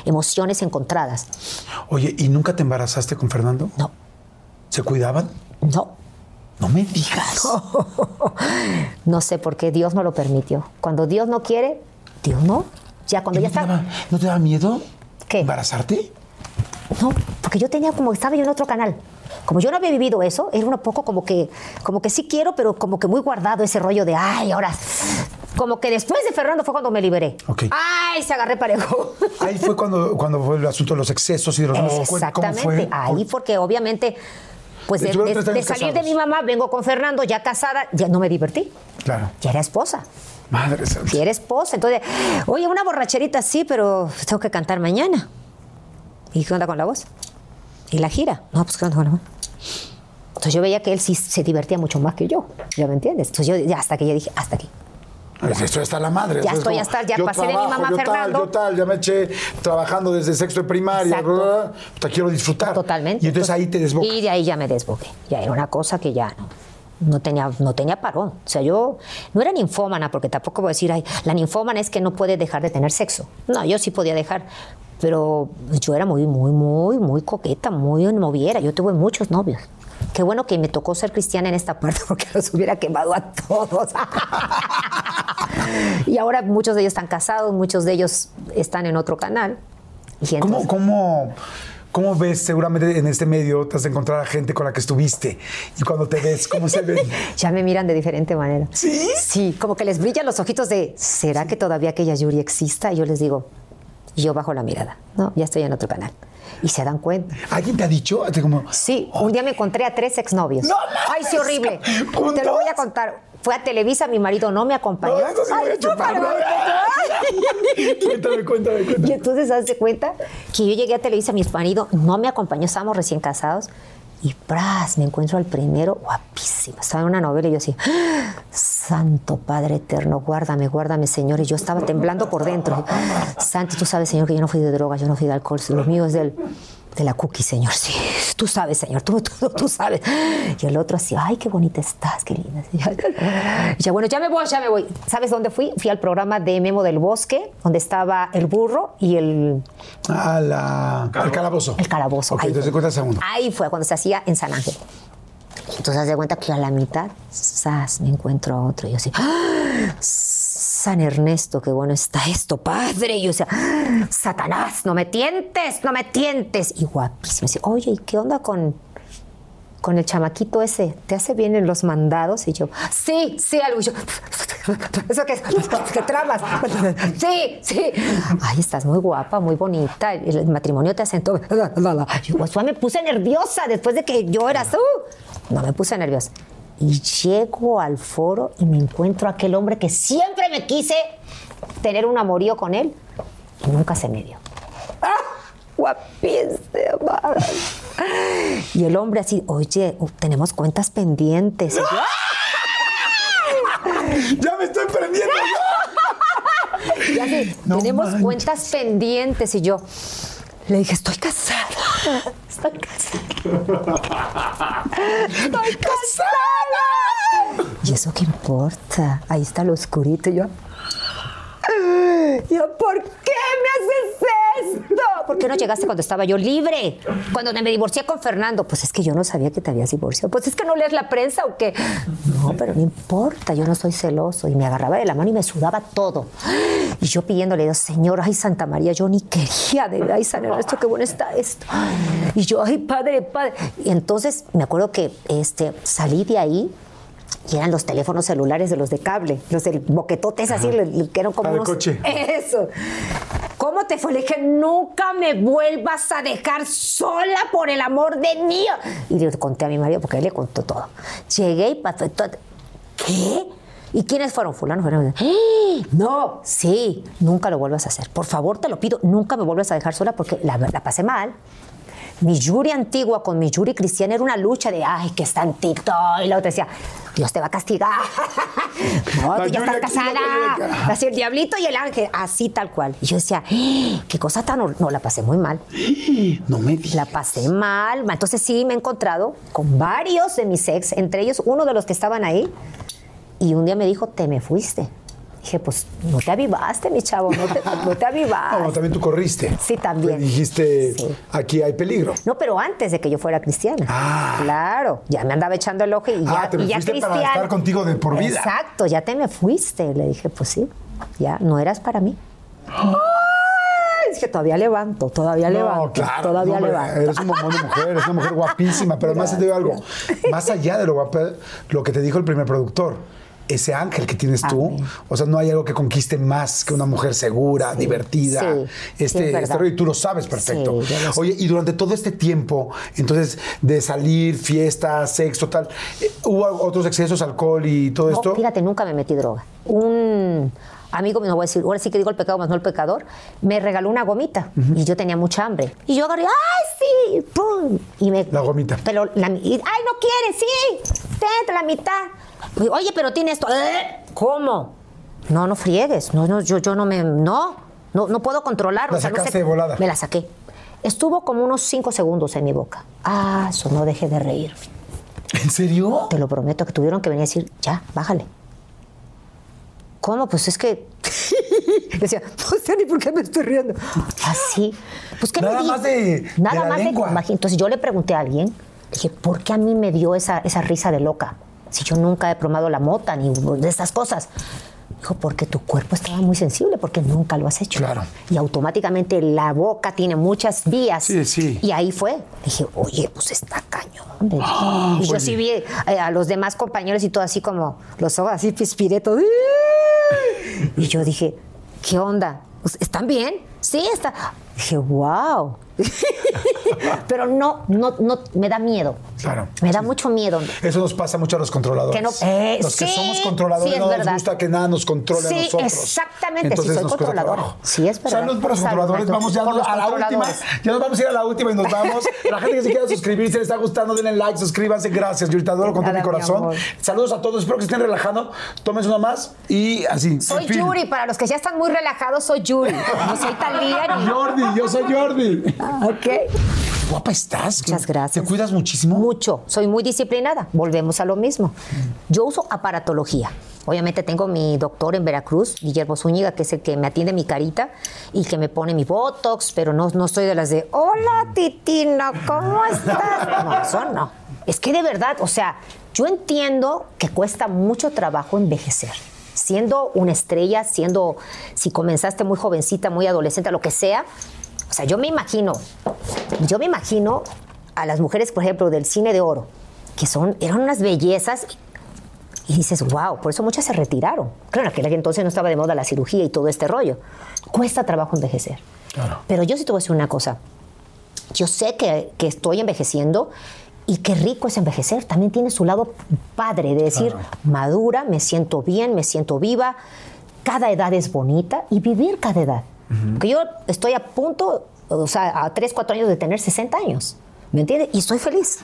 emociones encontradas. Oye, ¿y nunca te embarazaste con Fernando? No, ¿Se cuidaban? no, No me digas. no sé por qué Dios no lo permitió. Cuando Dios no quiere, Dios no. Ya cuando ¿Y ya no, te está. daba, ¿No te daba miedo? ¿Qué? ¿Embarazarte? No, porque yo tenía como estaba yo en otro canal. Como yo no había vivido eso, era un poco como que, como que sí quiero, pero como que muy guardado ese rollo de, ay, ahora, como que después de Fernando fue cuando me liberé. Ay, se agarré parejo. Ahí fue cuando, cuando fue el asunto de los excesos y de los ¿Cómo fue? Exactamente, ahí porque obviamente, pues de, de- años de salir de casados. mi mamá, vengo con Fernando, ya casada, ya no me divertí. Claro. Ya era esposa. Madre santa. Ya era esposa. Entonces, oye, una borracherita sí, pero tengo que cantar mañana. ¿Y qué onda con la voz? ¿Y la gira? No, pues qué onda con la voz. Entonces yo veía que él sí se divertía mucho más que yo. ¿Ya me entiendes? Entonces yo hasta que ya dije, hasta aquí. Pues Esto ya está la madre. Ya estoy como, hasta- ya pasé de mi mamá, yo Fernando. Tal, yo tal, ya me eché trabajando desde sexto de primaria. Bla, bla, bla, te quiero disfrutar. Totalmente. Y entonces ahí te desbocas. Y de ahí ya me desboqué. Ya era una cosa que ya no. No tenía, no tenía parón. O sea, yo no era ninfómana, porque tampoco voy a decir, ay, la ninfómana es que no puede dejar de tener sexo. No, yo sí podía dejar. Pero yo era muy, muy, muy, muy coqueta, muy noviera. Yo tuve muchos novios. Qué bueno que me tocó ser cristiana en esta parte porque los hubiera quemado a todos. y ahora muchos de ellos están casados, muchos de ellos están en otro canal. Y ¿Cómo, entonces- cómo, ¿Cómo ves seguramente en este medio te has de encontrar a gente con la que estuviste? Y cuando te ves, ¿cómo se ven? ya me miran de diferente manera. ¿Sí? Sí, como que les brillan los ojitos de, ¿será que todavía aquella Yuri exista? Y yo les digo, yo bajo la mirada, no, ya estoy en otro canal. Y se dan cuenta. ¿Alguien te ha dicho? Como, Sí, un día me encontré a tres exnovios. ¡No Ay, sí, horrible. ¿Juntos? Te lo voy a contar. Fue a Televisa, mi marido no me acompañó. No, sí Ay, voy a no, chupar. pero- cuéntame, cuéntame, Y cuéntame. entonces, ¿hace cuenta? Que yo llegué a Televisa, mi marido no me acompañó, estábamos recién casados. Y ¡pras! me encuentro al primero, guapísima. Estaba en una novela y yo así. Santo Padre Eterno, guárdame, guárdame, Señor. Y yo estaba temblando por dentro. Santo, tú sabes, Señor, que yo no fui de droga, yo no fui de alcohol, lo mío es del... de la cookie, señor. Sí, tú sabes, señor, tú, tú, tú sabes. Y el otro así, ay, qué bonita estás, qué linda. Y ya, bueno, ya me voy, ya me voy. ¿Sabes dónde fui? Fui al programa de Memo del Bosque, donde estaba el burro y el, A la, al calabozo. el calabozo. Ok, Ahí entonces fue. cuenta segundo. Ahí fue cuando se hacía en San Ángel. Entonces haz de cuenta que a la mitad, ¡zas! me encuentro a otro. Y yo así, ¡ah! San Ernesto, qué bueno está esto, padre. Y yo decía, ¡ah! Satanás, no me tientes, no me tientes. Y guapísimo. Dice, oye, ¿y qué onda con, con el chamaquito ese? ¿Te hace bien en los mandados? Y yo, sí, sí, algo. Y yo, ¿eso qué es? ¿Qué tramas? Sí, sí. Ay, estás muy guapa, muy bonita. El, matrimonio te asentó. Yo pues, me puse nerviosa después de que yo era tú. No me puse nerviosa. Y llego al foro y me encuentro a aquel hombre que siempre me quise tener un amorío con él y nunca se me dio. ¡Ah! Guapísima. Y el hombre así, oye, tenemos cuentas pendientes. Y yo, ¡Ya me estoy prendiendo! Y así, No tenemos manches. cuentas pendientes. Y yo le dije, estoy casada. Estoy casada. Estoy casada. ¿Y eso qué importa? Ahí está lo oscurito. Yo, yo, ¿por qué me haces esto? ¿Por qué no llegaste cuando estaba yo libre? Cuando me divorcié con Fernando. Pues es que yo no sabía que te habías divorciado. Pues es que no lees la prensa o qué. No, pero no importa, yo no soy celoso. Y me agarraba de la mano y me sudaba todo. Y yo pidiéndole, Dios, Señor, ay, Santa María, yo ni quería de ay, San Ernesto, qué bueno está esto. Y yo, ay, padre, padre. Y entonces me acuerdo que este, salí de ahí y eran los teléfonos celulares de los de cable, los del boquetote, es así, que eran como Ah, unos... coche. Eso. ¿Cómo te fue? Le dije, nunca me vuelvas a dejar sola por el amor de Dios. Y le conté a mi marido, porque él le contó todo. Llegué y pasó todo. ¿Qué? ¿Y quiénes fueron? Fulano, fulano. ¡Ah! No, sí, nunca lo vuelvas a hacer. Por favor, te lo pido, nunca me vuelvas a dejar sola porque la, la pasé mal. Mi Yuri antigua con mi Yuri cristiana era una lucha de, ay, que está en TikTok. Y la otra decía, Dios te va a castigar. no, tú ya estás casada. Así el diablito y el ángel, así tal cual. Y yo decía, "¡Ah! qué cosa tan... hor-". No, la pasé muy mal. No me digas. La pasé mal. Entonces sí me he encontrado con varios de mis ex, entre ellos uno de los que estaban ahí. Y un día me dijo, te me fuiste. Dije, pues no te avivaste, mi chavo, no te, no te avivaste. No, también tú corriste. Sí, también. Pues dijiste, Sí. aquí hay peligro. No, pero antes de que yo fuera cristiana. Ah. Claro, ya me andaba echando el ojo y ya, Ah, te me y ya fuiste para cristiana. estar contigo de por vida. Exacto, ya te me fuiste. Le dije, pues sí, ya no eras para mí. Ay, Es que todavía levanto, todavía levanto, No, claro. todavía no, levanto. Eres un bombón de mujer, eres una mujer guapísima, pero además te digo algo. Más allá de lo guapa, lo que te dijo el primer productor, ese ángel que tienes tú, Amén. o sea, no hay algo que conquiste más que una mujer segura, divertida. Sí, sí, es este, rollo, y tú lo sabes perfecto. Sí, lo. Oye, y durante todo este tiempo, entonces, de salir, fiestas, sexo, tal, eh, ¿hubo otros excesos, alcohol y todo No, esto? fíjate, nunca me metí droga. Un amigo, no voy a decir, ahora sí que digo el pecado más no el pecador, me regaló una gomita y yo tenía mucha hambre. Y yo agarré, ¡ay, sí! ¡Pum! Y me, La gomita. Pero, la, y, ¡ay, no quieres! ¡Sí! ¡Tente la mitad! Oye, pero tiene esto. "Eh, ¿Cómo? No, no friegues. No, no, yo, yo no me. No, no, no puedo controlarlo. La o sea, no sacaste de volada. Me la saqué. Estuvo como unos cinco segundos en mi boca. Ah, eso no dejé de reír. ¿En serio? Te lo prometo que tuvieron que venir a decir, ya, bájale. ¿Cómo? Pues es que. Decía, no sé ni por qué me estoy riendo. Así. Pues que Nada más de- de Nada la más lengua. de. Entonces yo le pregunté a alguien, dije, ¿por qué a mí me dio esa, esa risa de loca? Si yo nunca he probado la mota ni de esas cosas. Dijo, porque tu cuerpo estaba muy sensible, porque nunca lo has hecho. Claro. Y automáticamente la boca tiene muchas vías. Sí, sí. Y ahí fue. Dije, oye, pues está cañón. Ah, y yo sí vi eh, a los demás compañeros y todo así como los ojos así pispiretos. Y yo dije, ¿qué onda? Pues, ¿Están bien? Sí, está. Dije, wow. Pero no, no, no, me da miedo. Claro. Me da mucho miedo. Eso nos pasa mucho a los controladores. Que no- eh, los que sí, somos controladores sí, no nos verdad. gusta que nada nos controle a nosotros. exactamente, Entonces soy nos cuesta controladora. trabajo. Sí, es verdad. Salud por los controladores. Vamos ya a la última. Ya nos vamos a ir a la última y nos vamos. La gente que se quiera suscribir, si les está gustando, denle like, suscríbanse. Gracias. Yo ahorita adoro con todo mi corazón. Saludos a todos. Espero que estén relajando. Tómense una más y así. Soy. Yuri, para los que ya están muy relajados, soy Yuri. No soy Jordi, yo soy Jordi. Ok. guapa estás. Muchas gracias. ¿Te cuidas muchísimo? Mucho. Soy muy disciplinada. Volvemos a lo mismo. Yo uso aparatología. Obviamente tengo mi doctor en Veracruz, Guillermo Zúñiga, que es el que me atiende mi carita y que me pone mi botox, pero no, no soy de las de, hola Titina, ¿cómo estás? No, eso no. Es que de verdad, o sea, yo entiendo que cuesta mucho trabajo envejecer. Siendo una estrella, siendo, si comenzaste muy jovencita, muy adolescente, lo que sea, o sea, yo me imagino, yo me imagino a las mujeres, por ejemplo, del cine de oro, que son, eran unas bellezas y dices, wow, por eso muchas se retiraron. Claro, que entonces no estaba de moda la cirugía y todo este rollo. Cuesta trabajo envejecer. Pero yo sí te voy a decir una cosa. Yo sé que, que estoy envejeciendo y qué rico es envejecer. También tiene su lado padre de decir, madura, me siento bien, me siento viva. Cada edad es bonita y vivir cada edad. Que yo estoy a punto, o sea, a 3, 4 años de tener 60 años. ¿Me entiendes? Y estoy feliz.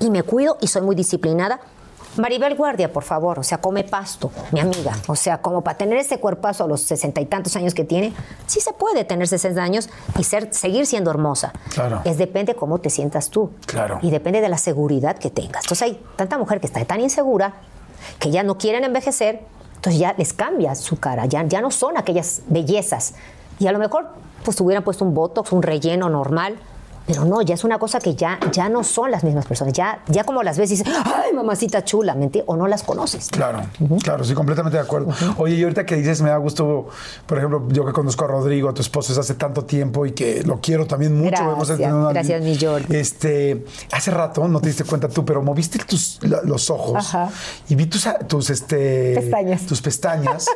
Y me cuido y soy muy disciplinada Maribel Guardia, por favor, o sea, come pasto, mi amiga. O sea, como para tener ese cuerpazo a los sesenta y tantos años que tiene, sí se puede tener 60 años y ser, seguir siendo hermosa. Claro. Es depende cómo te sientas tú. Claro. Y depende de la seguridad que tengas. Entonces hay tanta mujer que está tan insegura que ya no quieren envejecer, entonces ya les cambia su cara, ya, ya no son aquellas bellezas. Y a lo mejor pues hubieran puesto un botox, un relleno normal, pero no, ya es una cosa que ya, ya no son las mismas personas. Ya, ya como las ves y dices, ay, mamacita chula, ¿me O no las conoces. Claro, claro, sí, completamente de acuerdo. Oye, y ahorita que dices, me da gusto, por ejemplo, yo que conozco a Rodrigo, a tu esposo, es hace tanto tiempo y que lo quiero también mucho. Gracias, gracias mi Jordi. Este, hace rato, no te diste cuenta tú, pero moviste tus, los ojos y vi tus, tus, este, pestañas. tus pestañas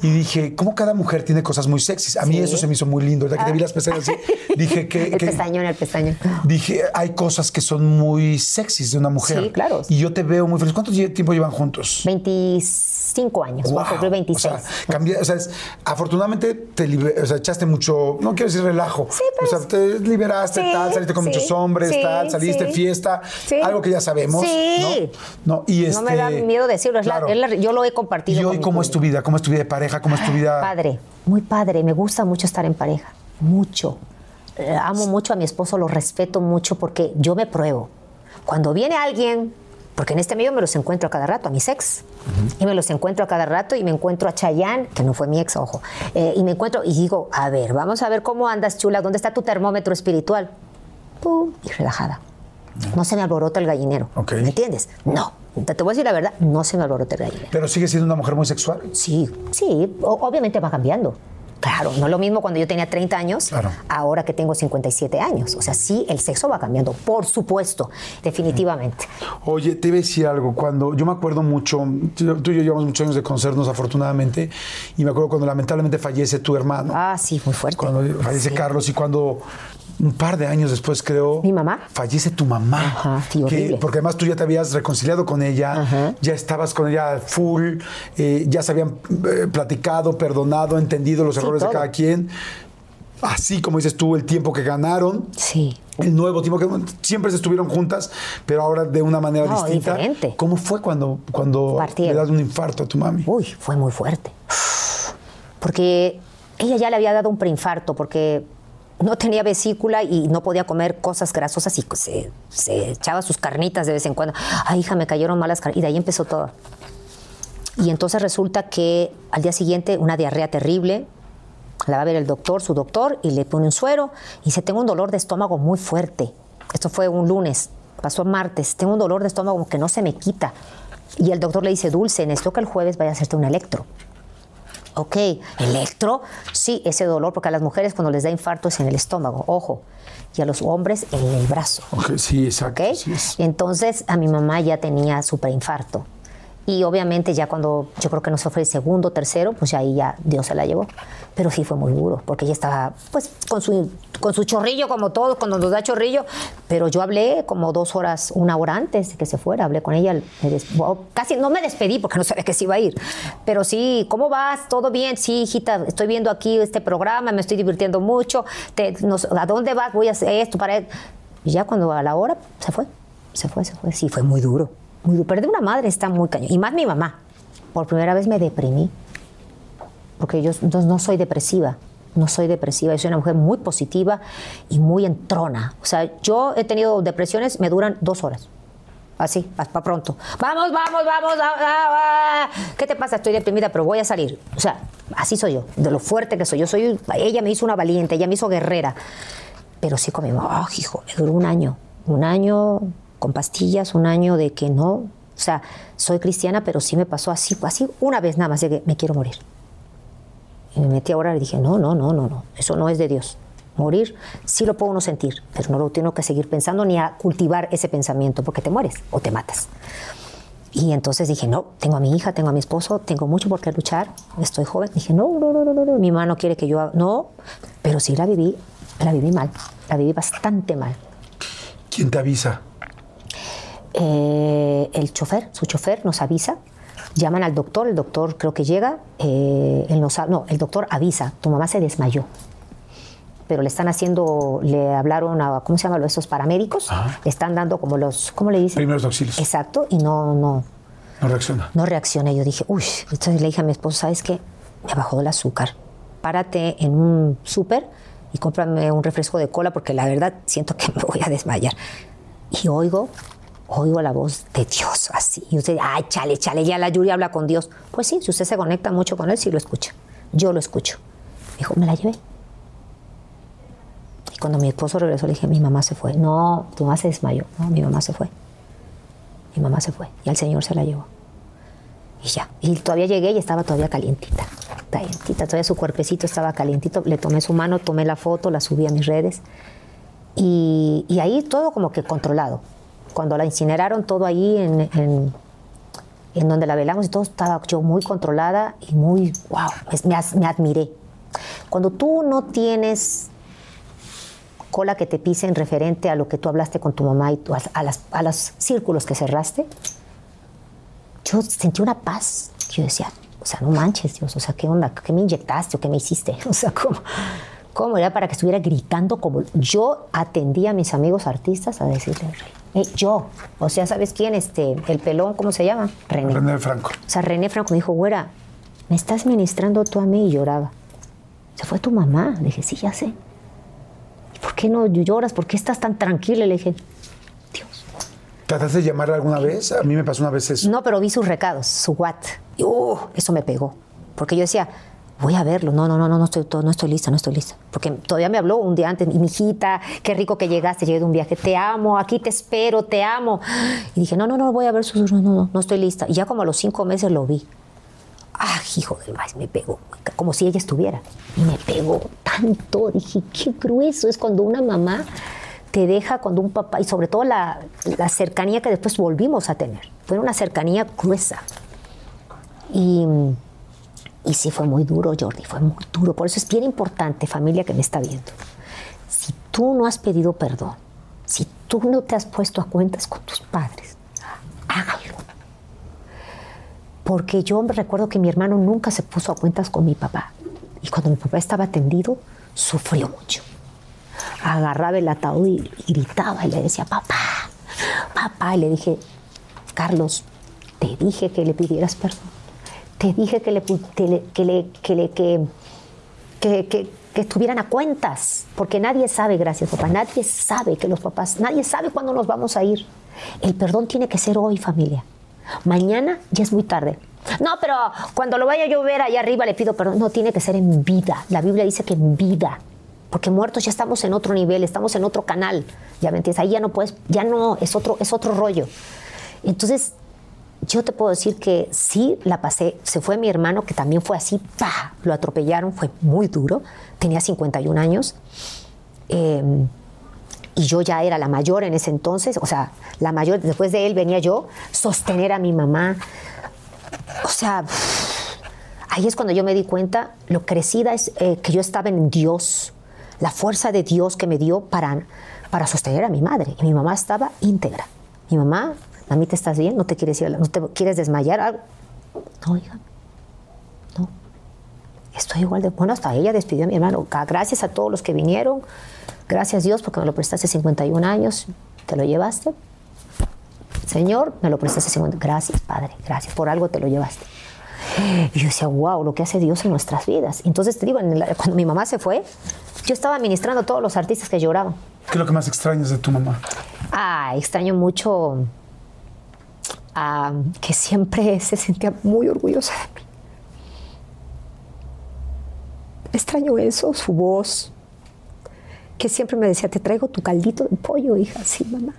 y dije, ¿cómo cada mujer tiene cosas muy sexys? A mí eso se me hizo muy lindo. Ya que te vi las pestañas así, dije que... el pestañón, el pestañón Dije, hay cosas que son muy sexys de una mujer. Sí, claro. Y yo te veo muy feliz. ¿Cuánto tiempo llevan juntos? 25 años. Wow. 26. O sea, cambié, o sea afortunadamente te o sea, echaste mucho, no quiero decir relajo. Sí, pues, o sea, te liberaste, tal, saliste con muchos hombres, tal, saliste fiesta, algo que ya sabemos. Sí. ¿no? No, y este, no me da miedo decirlo, yo lo he compartido. ¿Y hoy cómo es tu vida? ¿Cómo es tu vida de pareja? ¿Cómo es tu vida? Padre, muy padre. Me gusta mucho estar en pareja. Mucho. Eh, amo mucho a mi esposo, lo respeto mucho porque yo me pruebo. Cuando viene alguien, porque en este medio me los encuentro a cada rato, a mis ex, y me los encuentro a cada rato y me encuentro a Chayanne, que no fue mi ex, ojo, eh, y me encuentro y digo, a ver, vamos a ver cómo andas, chula, ¿dónde está tu termómetro espiritual? Pum, y relajada. No se me alborota el gallinero. ¿Me entiendes? No. Te, voy a decir la verdad, no se me alborota el gallinero. ¿Pero sigue siendo una mujer muy sexual? Sí, sí. obviamente va cambiando. Claro, no es lo mismo cuando yo tenía 30 años, ahora que tengo 57 años. O sea, sí, el sexo va cambiando, por supuesto, definitivamente. Oye, te iba a decir algo. Cuando yo me acuerdo mucho, tú y yo llevamos muchos años de conocernos, afortunadamente, y me acuerdo cuando lamentablemente fallece tu hermano. Ah, sí, muy fuerte. Cuando fallece Carlos y cuando un par de años después, creo. Mi mamá. Fallece tu mamá. Ajá, sí, porque además tú ya te habías reconciliado con ella, ya estabas con ella full, eh, ya se habían eh, platicado, perdonado, entendido los errores de cada quien. Así como dices tú, el tiempo que ganaron. Sí. El nuevo tiempo que siempre se estuvieron juntas, pero ahora de una manera no, distinta. Diferente. ¿Cómo fue cuando, cuando le das un infarto a tu mami? Uy, fue muy fuerte. Porque ella ya le había dado un preinfarto, porque no tenía vesícula y no podía comer cosas grasosas y se, echaba sus carnitas de vez en cuando. Ay, hija, me cayeron malas carnitas. Y de ahí empezó todo. Y entonces resulta que al día siguiente una diarrea terrible, la va a ver el doctor, su doctor, y le pone un suero y dice, tengo un dolor de estómago muy fuerte. Esto fue un lunes, pasó martes, tengo un dolor de estómago que no se me quita. Y el doctor le dice, Dulce, necesito que el jueves vaya a hacerte un electro. Ok, electro, sí, ese dolor, porque a las mujeres cuando les da infarto es en el estómago, ojo, y a los hombres en el brazo. Ok, sí, exacto. Entonces a mi mamá ya tenía su preinfarto. Y obviamente ya cuando yo creo que nos fue el segundo, tercero, pues ahí ya Dios se la llevó. Pero sí fue muy duro, porque ella estaba pues con su, con su chorrillo como todos, cuando nos da chorrillo. Pero yo hablé como dos horas, una hora antes de que se fuera, hablé con ella. casi no me despedí porque no sabía que se iba a ir. Pero sí, ¿cómo vas? ¿Todo bien? Sí, hijita, estoy viendo aquí este programa, me estoy divirtiendo mucho. ¿A dónde vas? Voy a hacer esto para... Y ya cuando a la hora se fue, se fue, se fue. Sí, fue muy duro. Perder una madre está muy cañón. Y más mi mamá. Por primera vez me deprimí. Porque yo no soy depresiva. no soy depresiva, yo soy una mujer muy positiva y muy entrona. O sea, yo he tenido depresiones, me duran dos horas. Así, para pronto. Vamos, vamos, vamos. ah, ah. ¿Qué te pasa? Estoy deprimida, pero voy a salir. O sea, así soy yo, de lo fuerte que soy. Yo soy, ella me hizo una valiente, ella me hizo guerrera. Pero sí conmigo, oh, hijo, me duró un año. Un año con pastillas, un año de que no. O sea, soy cristiana, pero sí me pasó así, así una vez nada más de que me quiero morir. Y me metí a orar y dije, no, no, no, no, no, eso no es de Dios. Morir sí lo puedo uno sentir, pero no lo tengo que seguir pensando ni a cultivar ese pensamiento porque te mueres o te matas. Y entonces dije, no, tengo a mi hija, tengo a mi esposo, tengo mucho por qué luchar, estoy joven. Dije, no, no, no, no, no, no, mi mamá no quiere que yo no, pero sí la viví, la viví mal, la viví bastante mal. ¿Quién te avisa? Eh, el chofer, su chofer nos avisa, llaman al doctor, el doctor creo que llega, eh, él ha- no, el doctor avisa, tu mamá se desmayó. Pero le están haciendo, le hablaron a, ¿cómo se llaman esos paramédicos? Le están dando como los, ¿cómo le dicen? Primeros auxilios. Exacto, y no, no, No reacciona. no reaccioné. Yo dije, uy, entonces le dije a mi esposo, ¿sabes qué? Me bajó el azúcar. Párate en un súper y cómprame un refresco de cola porque la verdad siento que me voy a desmayar. Y oigo, oigo la voz de Dios así. Y usted, ay, chale, chale, ya la Yuri habla con Dios. Pues sí, si usted se conecta mucho con él, sí lo escucha. Yo lo escucho. Dijo, me la llevé. Y cuando mi esposo regresó, le dije, mi mamá se fue. No, tu mamá se desmayó. No, mi mamá se fue. Mi mamá se fue. Y al Señor se la llevó. Y ya. Y todavía llegué y estaba todavía calientita. Calientita. Todavía su cuerpecito estaba calientito. Le tomé su mano, tomé la foto, la subí a mis redes. Y, y ahí todo como que controlado. Cuando la incineraron, todo ahí en, en, en donde la velamos y todo estaba yo muy controlada y muy, wow, me, me admiré. Cuando tú no tienes cola que te pisen referente a lo que tú hablaste con tu mamá y tú- a, a las, a los círculos que cerraste, yo sentí una paz. Yo decía, o sea, no manches, Dios, o sea, ¿qué onda? ¿Qué me inyectaste o qué me hiciste? O sea, ¿cómo? ¿Cómo era para que estuviera gritando como yo atendía a mis amigos artistas a decirle, "Eh, yo, o sea, ¿sabes quién? Este, el pelón, ¿cómo se llama? René. René Franco. O sea, René Franco me dijo, güera, me estás ministrando tú a mí y lloraba. Se fue tu mamá. Le dije, sí, ya sé. ¿Y por qué no lloras? ¿Por qué estás tan tranquila? Le dije, ¿Trataste de llamarla alguna vez? A mí me pasó una vez eso. no, pero vi sus recados, su what. Y uh, eso me pegó. Porque yo decía, voy a verlo. No, no, no, no, no estoy, no estoy lista, no estoy lista. Porque todavía me habló un día antes, mi hijita, qué rico que llegaste, llegué de un viaje, te amo, aquí te espero, te amo. Y dije, no, no, no, voy a ver sus, no, no, no, no estoy lista. Y ya como a los cinco meses lo vi. Ah, hijo del maíz, me pegó, como si ella estuviera. Y me pegó tanto. Dije, qué grueso es cuando una mamá te deja, cuando un papá, y sobre todo la, la cercanía que después volvimos a tener. Fue una cercanía gruesa. Y, y sí fue muy duro, Jordi, fue muy duro. Por eso es bien importante, familia que me está viendo. Si tú no has pedido perdón, si tú no te has puesto a cuentas con tus padres, hágalo. Porque yo me recuerdo que mi hermano nunca se puso a cuentas con mi papá. Y cuando mi papá estaba atendido, sufrió mucho. Agarraba el ataúd y, y gritaba y le decía, papá, papá. Y le dije, Carlos, te dije que le pidieras perdón. Te dije que le, que, le- que, le- que, que, estuvieran a cuentas, porque nadie sabe, gracias papá, nadie sabe que los papás, nadie sabe cuándo nos vamos a ir. El perdón tiene que ser hoy, familia. Mañana ya es muy tarde. No, pero cuando lo vaya a ver allá arriba le pido perdón. No, tiene que ser en vida. La Biblia dice que en vida. Porque muertos ya estamos en otro nivel, estamos en otro canal. Ya me entiendes, ahí ya no puedes, ya no, es otro, es otro rollo. Entonces, yo te puedo decir que sí la pasé. Se fue mi hermano, que también fue así, ¡pa! Lo atropellaron, fue muy duro. Tenía 51 años. Eh, y yo ya era la mayor en ese entonces, o sea, la mayor, después de él venía yo, sostener a mi mamá. O sea, ahí es cuando yo me di cuenta lo crecida es eh, que yo estaba en Dios, la fuerza de Dios que me dio para, para sostener a mi madre. Y mi mamá estaba íntegra. Mi mamá, mamita, ¿estás bien? ¿No te quieres ir? a la- ¿No te quieres desmayar? Algo? No, hija, no. Estoy igual de... Bueno, hasta ella despidió a mi hermano. Gracias a todos los que vinieron. Gracias Dios porque me lo prestaste 51 años. ¿Te lo llevaste? Señor, me lo prestaste 50. Gracias, Padre. Gracias. Por algo te lo llevaste. Y yo decía, wow, lo que hace Dios en nuestras vidas. Entonces te digo, en la- cuando mi mamá se fue, yo estaba administrando a todos los artistas que lloraban. ¿Qué es lo que más extrañas de tu mamá? Ah, extraño mucho que siempre se sentía muy orgullosa de mí. Extraño eso, su voz, que siempre me decía, te traigo tu caldito de pollo, hija, sí, mamá.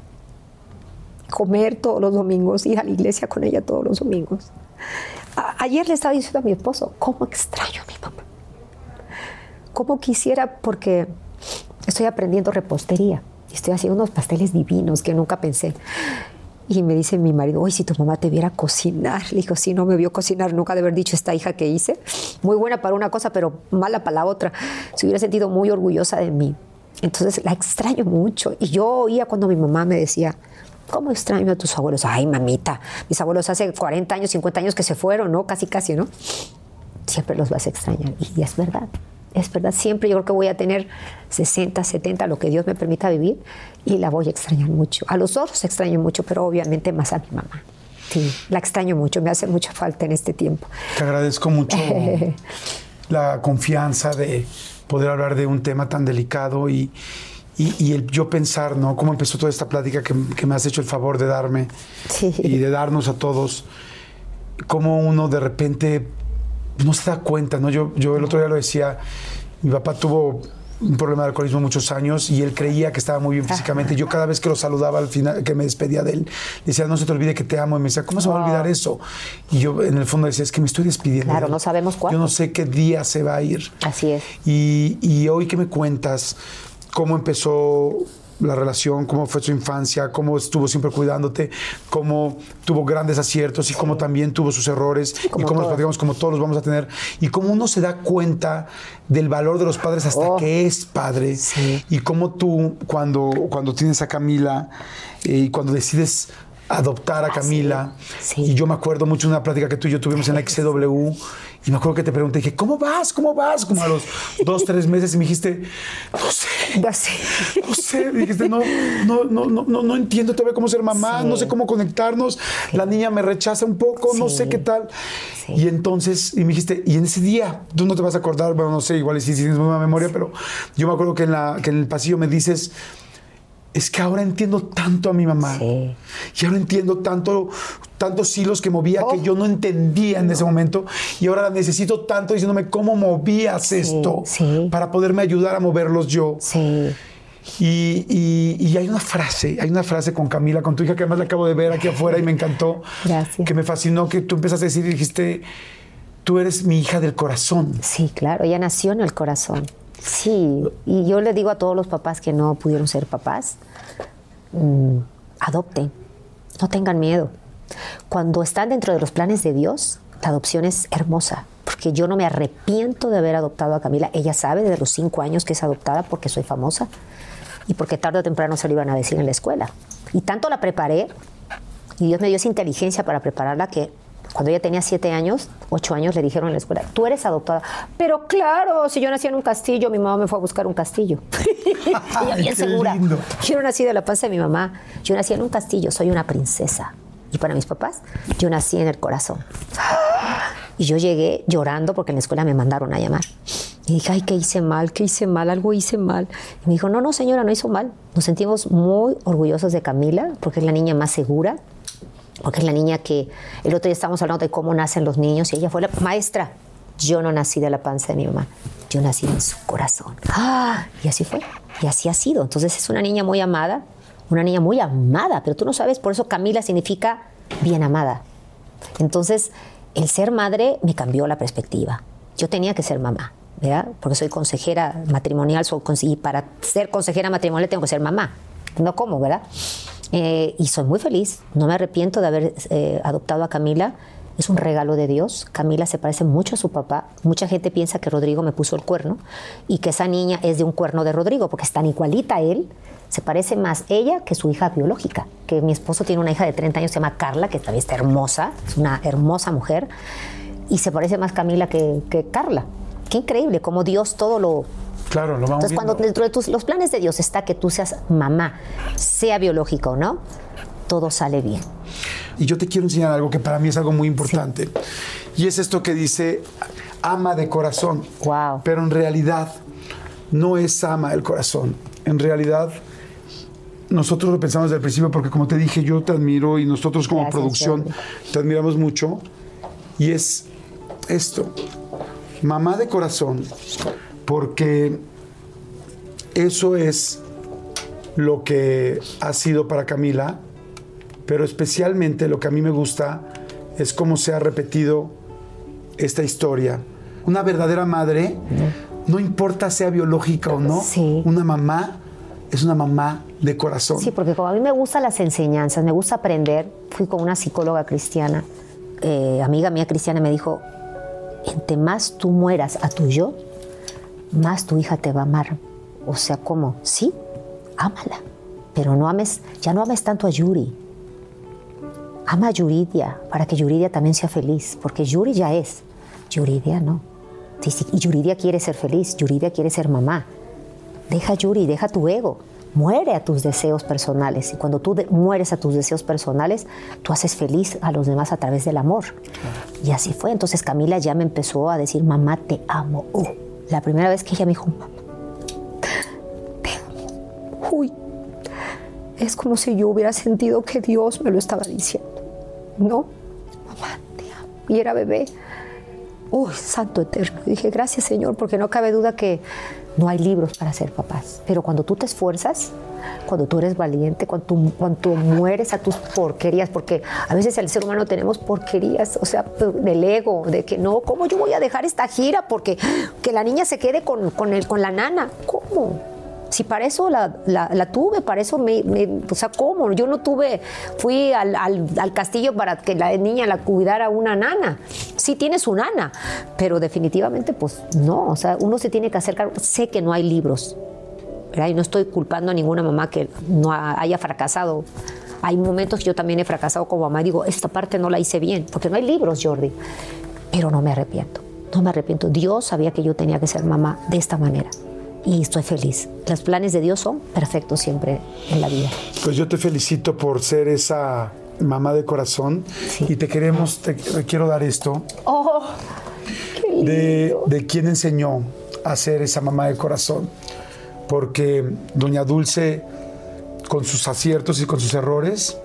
Comer todos los domingos, ir a la iglesia con ella todos los domingos. Ayer le estaba diciendo a mi esposo, ¿cómo extraño a mi mamá? ¿Cómo quisiera? Porque estoy aprendiendo repostería y estoy haciendo unos pasteles divinos que nunca pensé. Y me dice mi marido, oye, si tu mamá te viera cocinar. Le digo, sí, no me vio cocinar, nunca de haber dicho esta hija que hice. Muy buena para una cosa, pero mala para la otra. Se hubiera sentido muy orgullosa de mí. Entonces la extraño mucho. Y yo oía cuando mi mamá me decía, ¿cómo extraño a tus abuelos? Ay, mamita, mis abuelos hace 40 años, 50 años que se fueron, ¿no? Casi, casi, ¿no? Siempre los vas a extrañar. Y es verdad. Es verdad, siempre yo creo que voy a tener 60, 70, lo que Dios me permita vivir, y la voy a extrañar mucho. A los otros extraño mucho, pero obviamente más a mi mamá. Sí, la extraño mucho, me hace mucha falta en este tiempo. Te agradezco mucho la confianza de poder hablar de un tema tan delicado y, y- y el yo pensar, ¿no? Cómo empezó toda esta plática que, que me has hecho el favor de darme Sí. y de darnos a todos. Cómo uno de repente no se da cuenta, ¿no? Yo, yo el otro día lo decía, mi papá tuvo un problema de alcoholismo muchos años y él creía que estaba muy bien físicamente. Yo cada vez que lo saludaba al final, que me despedía de él, decía, no se te olvide que te amo. Y me decía, ¿cómo se va a olvidar eso? Y yo en el fondo decía, es que me estoy despidiendo. Claro, no sabemos cuándo. Yo no sé qué día se va a ir. Así es. Y, y hoy que me cuentas cómo empezó la relación, cómo fue su infancia, cómo estuvo siempre cuidándote, cómo tuvo grandes aciertos y cómo también tuvo sus errores y como cómo los platicamos como todos los vamos a tener y cómo uno se da cuenta del valor de los padres hasta Oh. que es padre Sí. y cómo tú cuando, cuando tienes a Camila eh, y cuando decides adoptar a Camila Sí. y yo me acuerdo mucho de una plática que tú y yo tuvimos en la XCW y me acuerdo que te pregunté, dije, ¿cómo vas? ¿Cómo vas? Como a los dos, tres meses y me dijiste, no sé, Ya sé. no sé, me dijiste, no, no, no, no, no, no entiendo todavía cómo ser mamá, Sí. no sé cómo conectarnos, la niña me rechaza un poco, no Sí. sé qué tal. Sí. Y entonces, y me dijiste, y en ese día, tú no te vas a acordar, bueno, no sé, igual sí tienes buena memoria, pero yo me acuerdo que en, la, que en el pasillo me dices, es que ahora entiendo tanto a mi mamá. Sí. Y ahora entiendo tanto, tantos hilos que movía Oh. que yo no entendía en ese momento. Y ahora la necesito tanto diciéndome cómo movías esto sí. para poderme ayudar a moverlos yo. Sí. Y, y- y hay una frase, hay una frase con Camila, con tu hija, que además la acabo de ver aquí afuera y me encantó. Gracias. Que me fascinó que tú empezaste a decir y dijiste, tú eres mi hija del corazón. Sí, claro, ella nació en el corazón. Sí, y yo le digo a todos los papás que no pudieron ser papás, mm, adopten, no tengan miedo. Cuando están dentro de los planes de Dios, la adopción es hermosa, porque yo no me arrepiento de haber adoptado a Camila. Ella sabe desde los cinco años que es adoptada porque soy famosa y porque tarde o temprano se lo iban a decir en la escuela. Y tanto la preparé, y Dios me dio esa inteligencia para prepararla que cuando ella tenía siete años, ocho años, le dijeron en la escuela, tú eres adoptada. Pero claro, si yo nací en un castillo, mi mamá me fue a buscar un castillo. ella bien segura. lindo. Yo no nací de la panza de mi mamá, yo nací en un castillo, soy una princesa. Y para mis papás, yo nací en el corazón. Y yo llegué llorando porque en la escuela me mandaron a llamar. Y dije, ay, ¿qué hice mal? ¿Qué hice mal? Algo hice mal. Y me dijo, no, no, señora, no hizo mal. Nos sentimos muy orgullosos de Camila porque es la niña más segura, porque es la niña que el otro día estábamos hablando de cómo nacen los niños y ella fue la maestra. Yo no nací de la panza de mi mamá, yo nací en su corazón. ¡Ah! Y así fue, y así ha sido. Entonces es una niña muy amada, una niña muy amada, pero tú no sabes, por eso Camila significa bien amada. Entonces, el ser madre me cambió la perspectiva. Yo tenía que ser mamá, ¿verdad? Porque soy consejera matrimonial, soy y para ser consejera matrimonial tengo que ser mamá. No como, ¿verdad? Eh, y soy muy feliz, no me arrepiento de haber eh, adoptado a Camila. Es un regalo de Dios. Camila se parece mucho a su papá. Mucha gente piensa que Rodrigo me puso el cuerno y que esa niña es de un cuerno de Rodrigo, porque es tan igualita a él. Se parece más ella que su hija biológica. Que mi esposo tiene una hija de 30 años, se llama Carla, que también está hermosa, es una hermosa mujer. Y se parece más Camila que, que Carla. Qué increíble, como Dios todo lo, Claro, lo vamos entonces, cuando dentro de tus, los planes de Dios está que tú seas mamá, sea biológica o no, todo sale bien. Y yo te quiero enseñar algo que para mí es algo muy importante. Y es esto que dice ama de corazón. Wow. Pero en realidad no es ama del corazón. En realidad nosotros lo pensamos desde el principio porque como te dije, yo te admiro y nosotros como Gracias, producción te admiramos mucho. Y es esto, mamá de corazón, porque eso es lo que ha sido para Camila, pero especialmente lo que a mí me gusta es cómo se ha repetido esta historia. Una verdadera madre, no importa sea biológica o no, Sí. una mamá es una mamá de corazón. Sí, porque como a mí me gustan las enseñanzas, me gusta aprender, fui con una psicóloga cristiana, eh, amiga mía cristiana, me dijo, entre más tú mueras a tu yo, más tu hija te va a amar. O sea, ¿cómo? Sí, ámala, pero no ames, ya no ames tanto a Yuri. Ama a Yuridia para que Yuridia también sea feliz, porque Yuri ya es, Yuridia no. Y Yuridia quiere ser feliz, Yuridia quiere ser mamá. Deja Yuri, deja tu ego. Muere a tus deseos personales. Y cuando tú mueres a tus deseos personales, tú haces feliz a los demás a través del amor. Y así fue. Entonces Camila ya me empezó a decir, mamá, te amo. Uh, la primera vez que ella me dijo, mamá, te amo. Uy, es como si yo hubiera sentido que Dios me lo estaba diciendo. No, mamá, te amo. Y era bebé. Uy, santo eterno. Dije, gracias Señor, porque no cabe duda que no hay libros para ser papás. Pero cuando tú te esfuerzas, cuando tú eres valiente, cuando tú, cuando mueres a tus porquerías, porque a veces el ser humano tenemos porquerías, o sea, del ego, de que no, ¿cómo yo voy a dejar esta gira? Porque que la niña se quede con, con, el, con la nana. ¿Cómo? Si para eso la, la- la tuve, para eso me, me- O sea, ¿cómo? Yo no tuve. Fui al, al- al castillo para que la niña la cuidara una nana. Sí tiene su nana, pero definitivamente, pues no. O sea, uno se tiene que acercar. Sé que no hay libros, ¿verdad? Y no estoy culpando a ninguna mamá que no ha- haya fracasado. Hay momentos que yo también he fracasado como mamá y digo, esta parte no la hice bien, porque no hay libros, Jordi. Pero no me arrepiento, no me arrepiento. Dios sabía que yo tenía que ser mamá de esta manera y estoy feliz. Los planes de Dios son perfectos siempre en la vida. Pues yo te felicito por ser esa mamá de corazón Sí. y te queremos, te, te quiero dar esto ¡Oh! ¡Qué lindo! de, de quién enseñó a ser esa mamá de corazón. Porque Doña Dulce, con sus aciertos y con sus errores,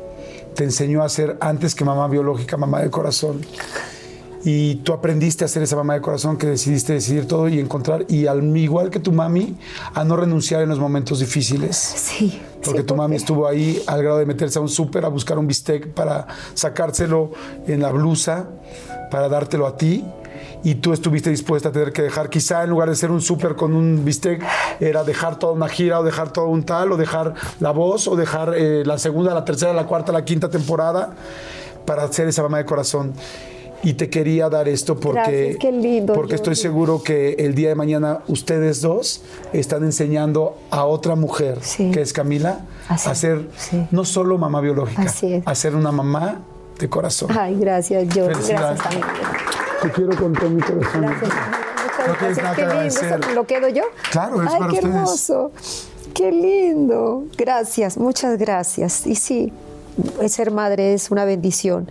te enseñó a ser antes que mamá biológica, mamá de corazón. Y tú aprendiste a ser esa mamá de corazón que decidiste decidir todo y encontrar, y al igual que tu mami, a no renunciar en los momentos difíciles. Sí. Porque sí, tu mami estuvo ahí al grado de meterse a un súper a buscar un bistec para sacárselo en la blusa, para dártelo a ti. Y tú estuviste dispuesta a tener que dejar, quizá en lugar de ser un súper con un bistec, era dejar toda una gira o dejar todo un tal, o dejar la voz, o dejar eh, la segunda, la tercera, la cuarta, la quinta temporada para ser esa mamá de corazón. Y te quería dar esto porque, Gracias, qué lindo, porque estoy seguro que el día de mañana ustedes dos están enseñando a otra mujer, Sí. que es Camila, Así, a ser sí. no solo mamá biológica, a ser una mamá de corazón. Ay, gracias. Felicidades. Gracias también. Te quiero con todo mi corazón. Gracias. Muchas gracias. Qué lindo. agradecer. ¿Eso ¿Lo quedo yo? Claro, es Ay, para qué ustedes. hermoso. Qué lindo. Gracias, muchas gracias. Y sí, ser madre es una bendición.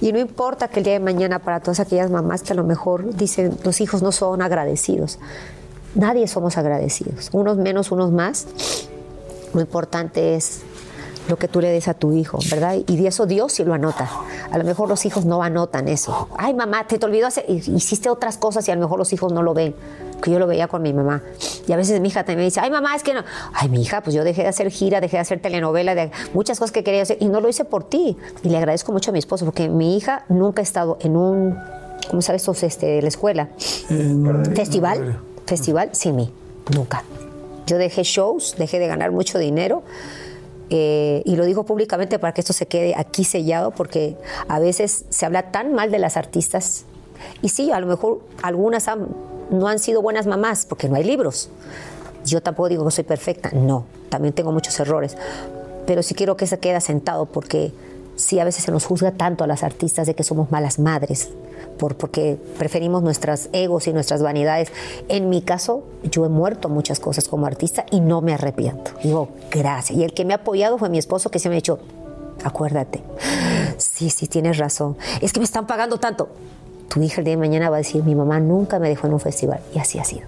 Y no importa que el día de mañana para todas aquellas mamás que a lo mejor dicen los hijos no son agradecidos. Nadie somos agradecidos. Unos menos, unos más. Lo importante es lo que tú le des a tu hijo, ¿verdad? Y de eso Dios sí lo anota. A lo mejor los hijos no anotan eso. Ay, mamá, te te olvidó hacer, hiciste otras cosas y a lo mejor los hijos no lo ven. Que yo lo veía con mi mamá. Y a veces mi hija también me dice, ay, mamá, es que no. Ay, mi hija, pues yo dejé de hacer gira, dejé de hacer telenovela, de muchas cosas que quería hacer y no lo hice por ti. Y le agradezco mucho a mi esposo porque mi hija nunca ha estado en un, ¿cómo sabes estos, este, de la escuela? Festival, festival, sin mí, nunca. Yo dejé shows, dejé de ganar mucho dinero eh, y lo digo públicamente para que esto se quede aquí sellado porque a veces se habla tan mal de las artistas y sí, a lo mejor algunas han- no han sido buenas mamás porque no hay libros. Yo tampoco digo que soy perfecta, no, también tengo muchos errores, pero sí quiero que se quede sentado porque sí a veces se nos juzga tanto a las artistas de que somos malas madres, por, porque preferimos nuestras egos y nuestras vanidades. En mi caso, yo he muerto muchas cosas como artista y no me arrepiento. Digo, gracias. Y el que me ha apoyado fue mi esposo que se me ha dicho, acuérdate, sí, sí, tienes razón. Es que me están pagando tanto. Tu hija el día de mañana va a decir, mi mamá nunca me dejó en un festival. Y así ha sido.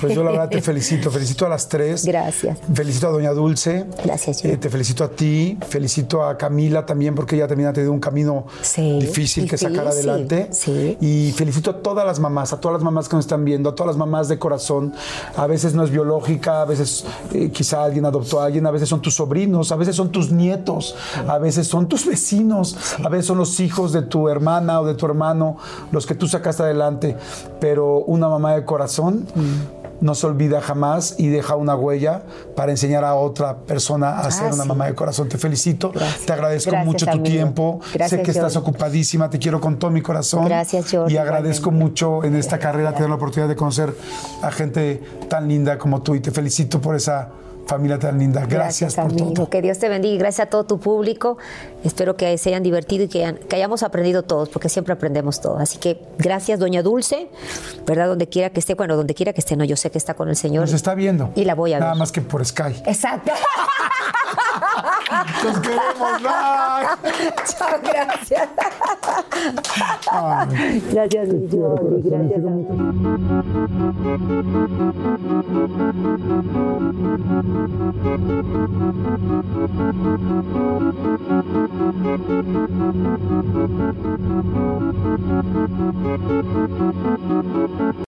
Pues yo la verdad te felicito, felicito a las tres. Gracias. Felicito a Doña Dulce. Gracias. Eh, te felicito a ti, felicito a Camila también porque ella también ha tenido un camino Sí, difícil, que sacar adelante. sí. Y felicito a todas las mamás, a todas las mamás que nos están viendo, a todas las mamás de corazón. A veces no es biológica, a veces eh, quizá alguien adoptó a alguien, a veces son tus sobrinos, a veces son tus nietos, a veces son tus vecinos, a veces son los hijos de tu hermana o de tu hermano, los que tú sacaste adelante. Pero una mamá de corazón no se olvida jamás y deja una huella para enseñar a otra persona a ser una Ah, sí. mamá de corazón. Te felicito, Gracias. te agradezco Gracias, mucho tu tiempo. Gracias, sé que estás ocupadísima, te quiero con todo mi corazón. Gracias, Jordi, Y agradezco igualmente. mucho en esta carrera tener la oportunidad de conocer a gente tan linda como tú y te felicito por esa familia tan linda. Gracias, por amigo. todo. Que Dios te bendiga y gracias a todo tu público. Espero que se hayan divertido y que, hayan- que hayamos aprendido todos, porque siempre aprendemos todo. Así que gracias, Doña Dulce, ¿verdad? Donde quiera que esté, bueno, donde quiera que esté, no, yo sé que está con el Señor. Nos está viendo. Y la voy a Nada ver. más que por Sky. Exacto. Los queremos, bye. Chao, gracias. Gracias, mi Jordi, gracias.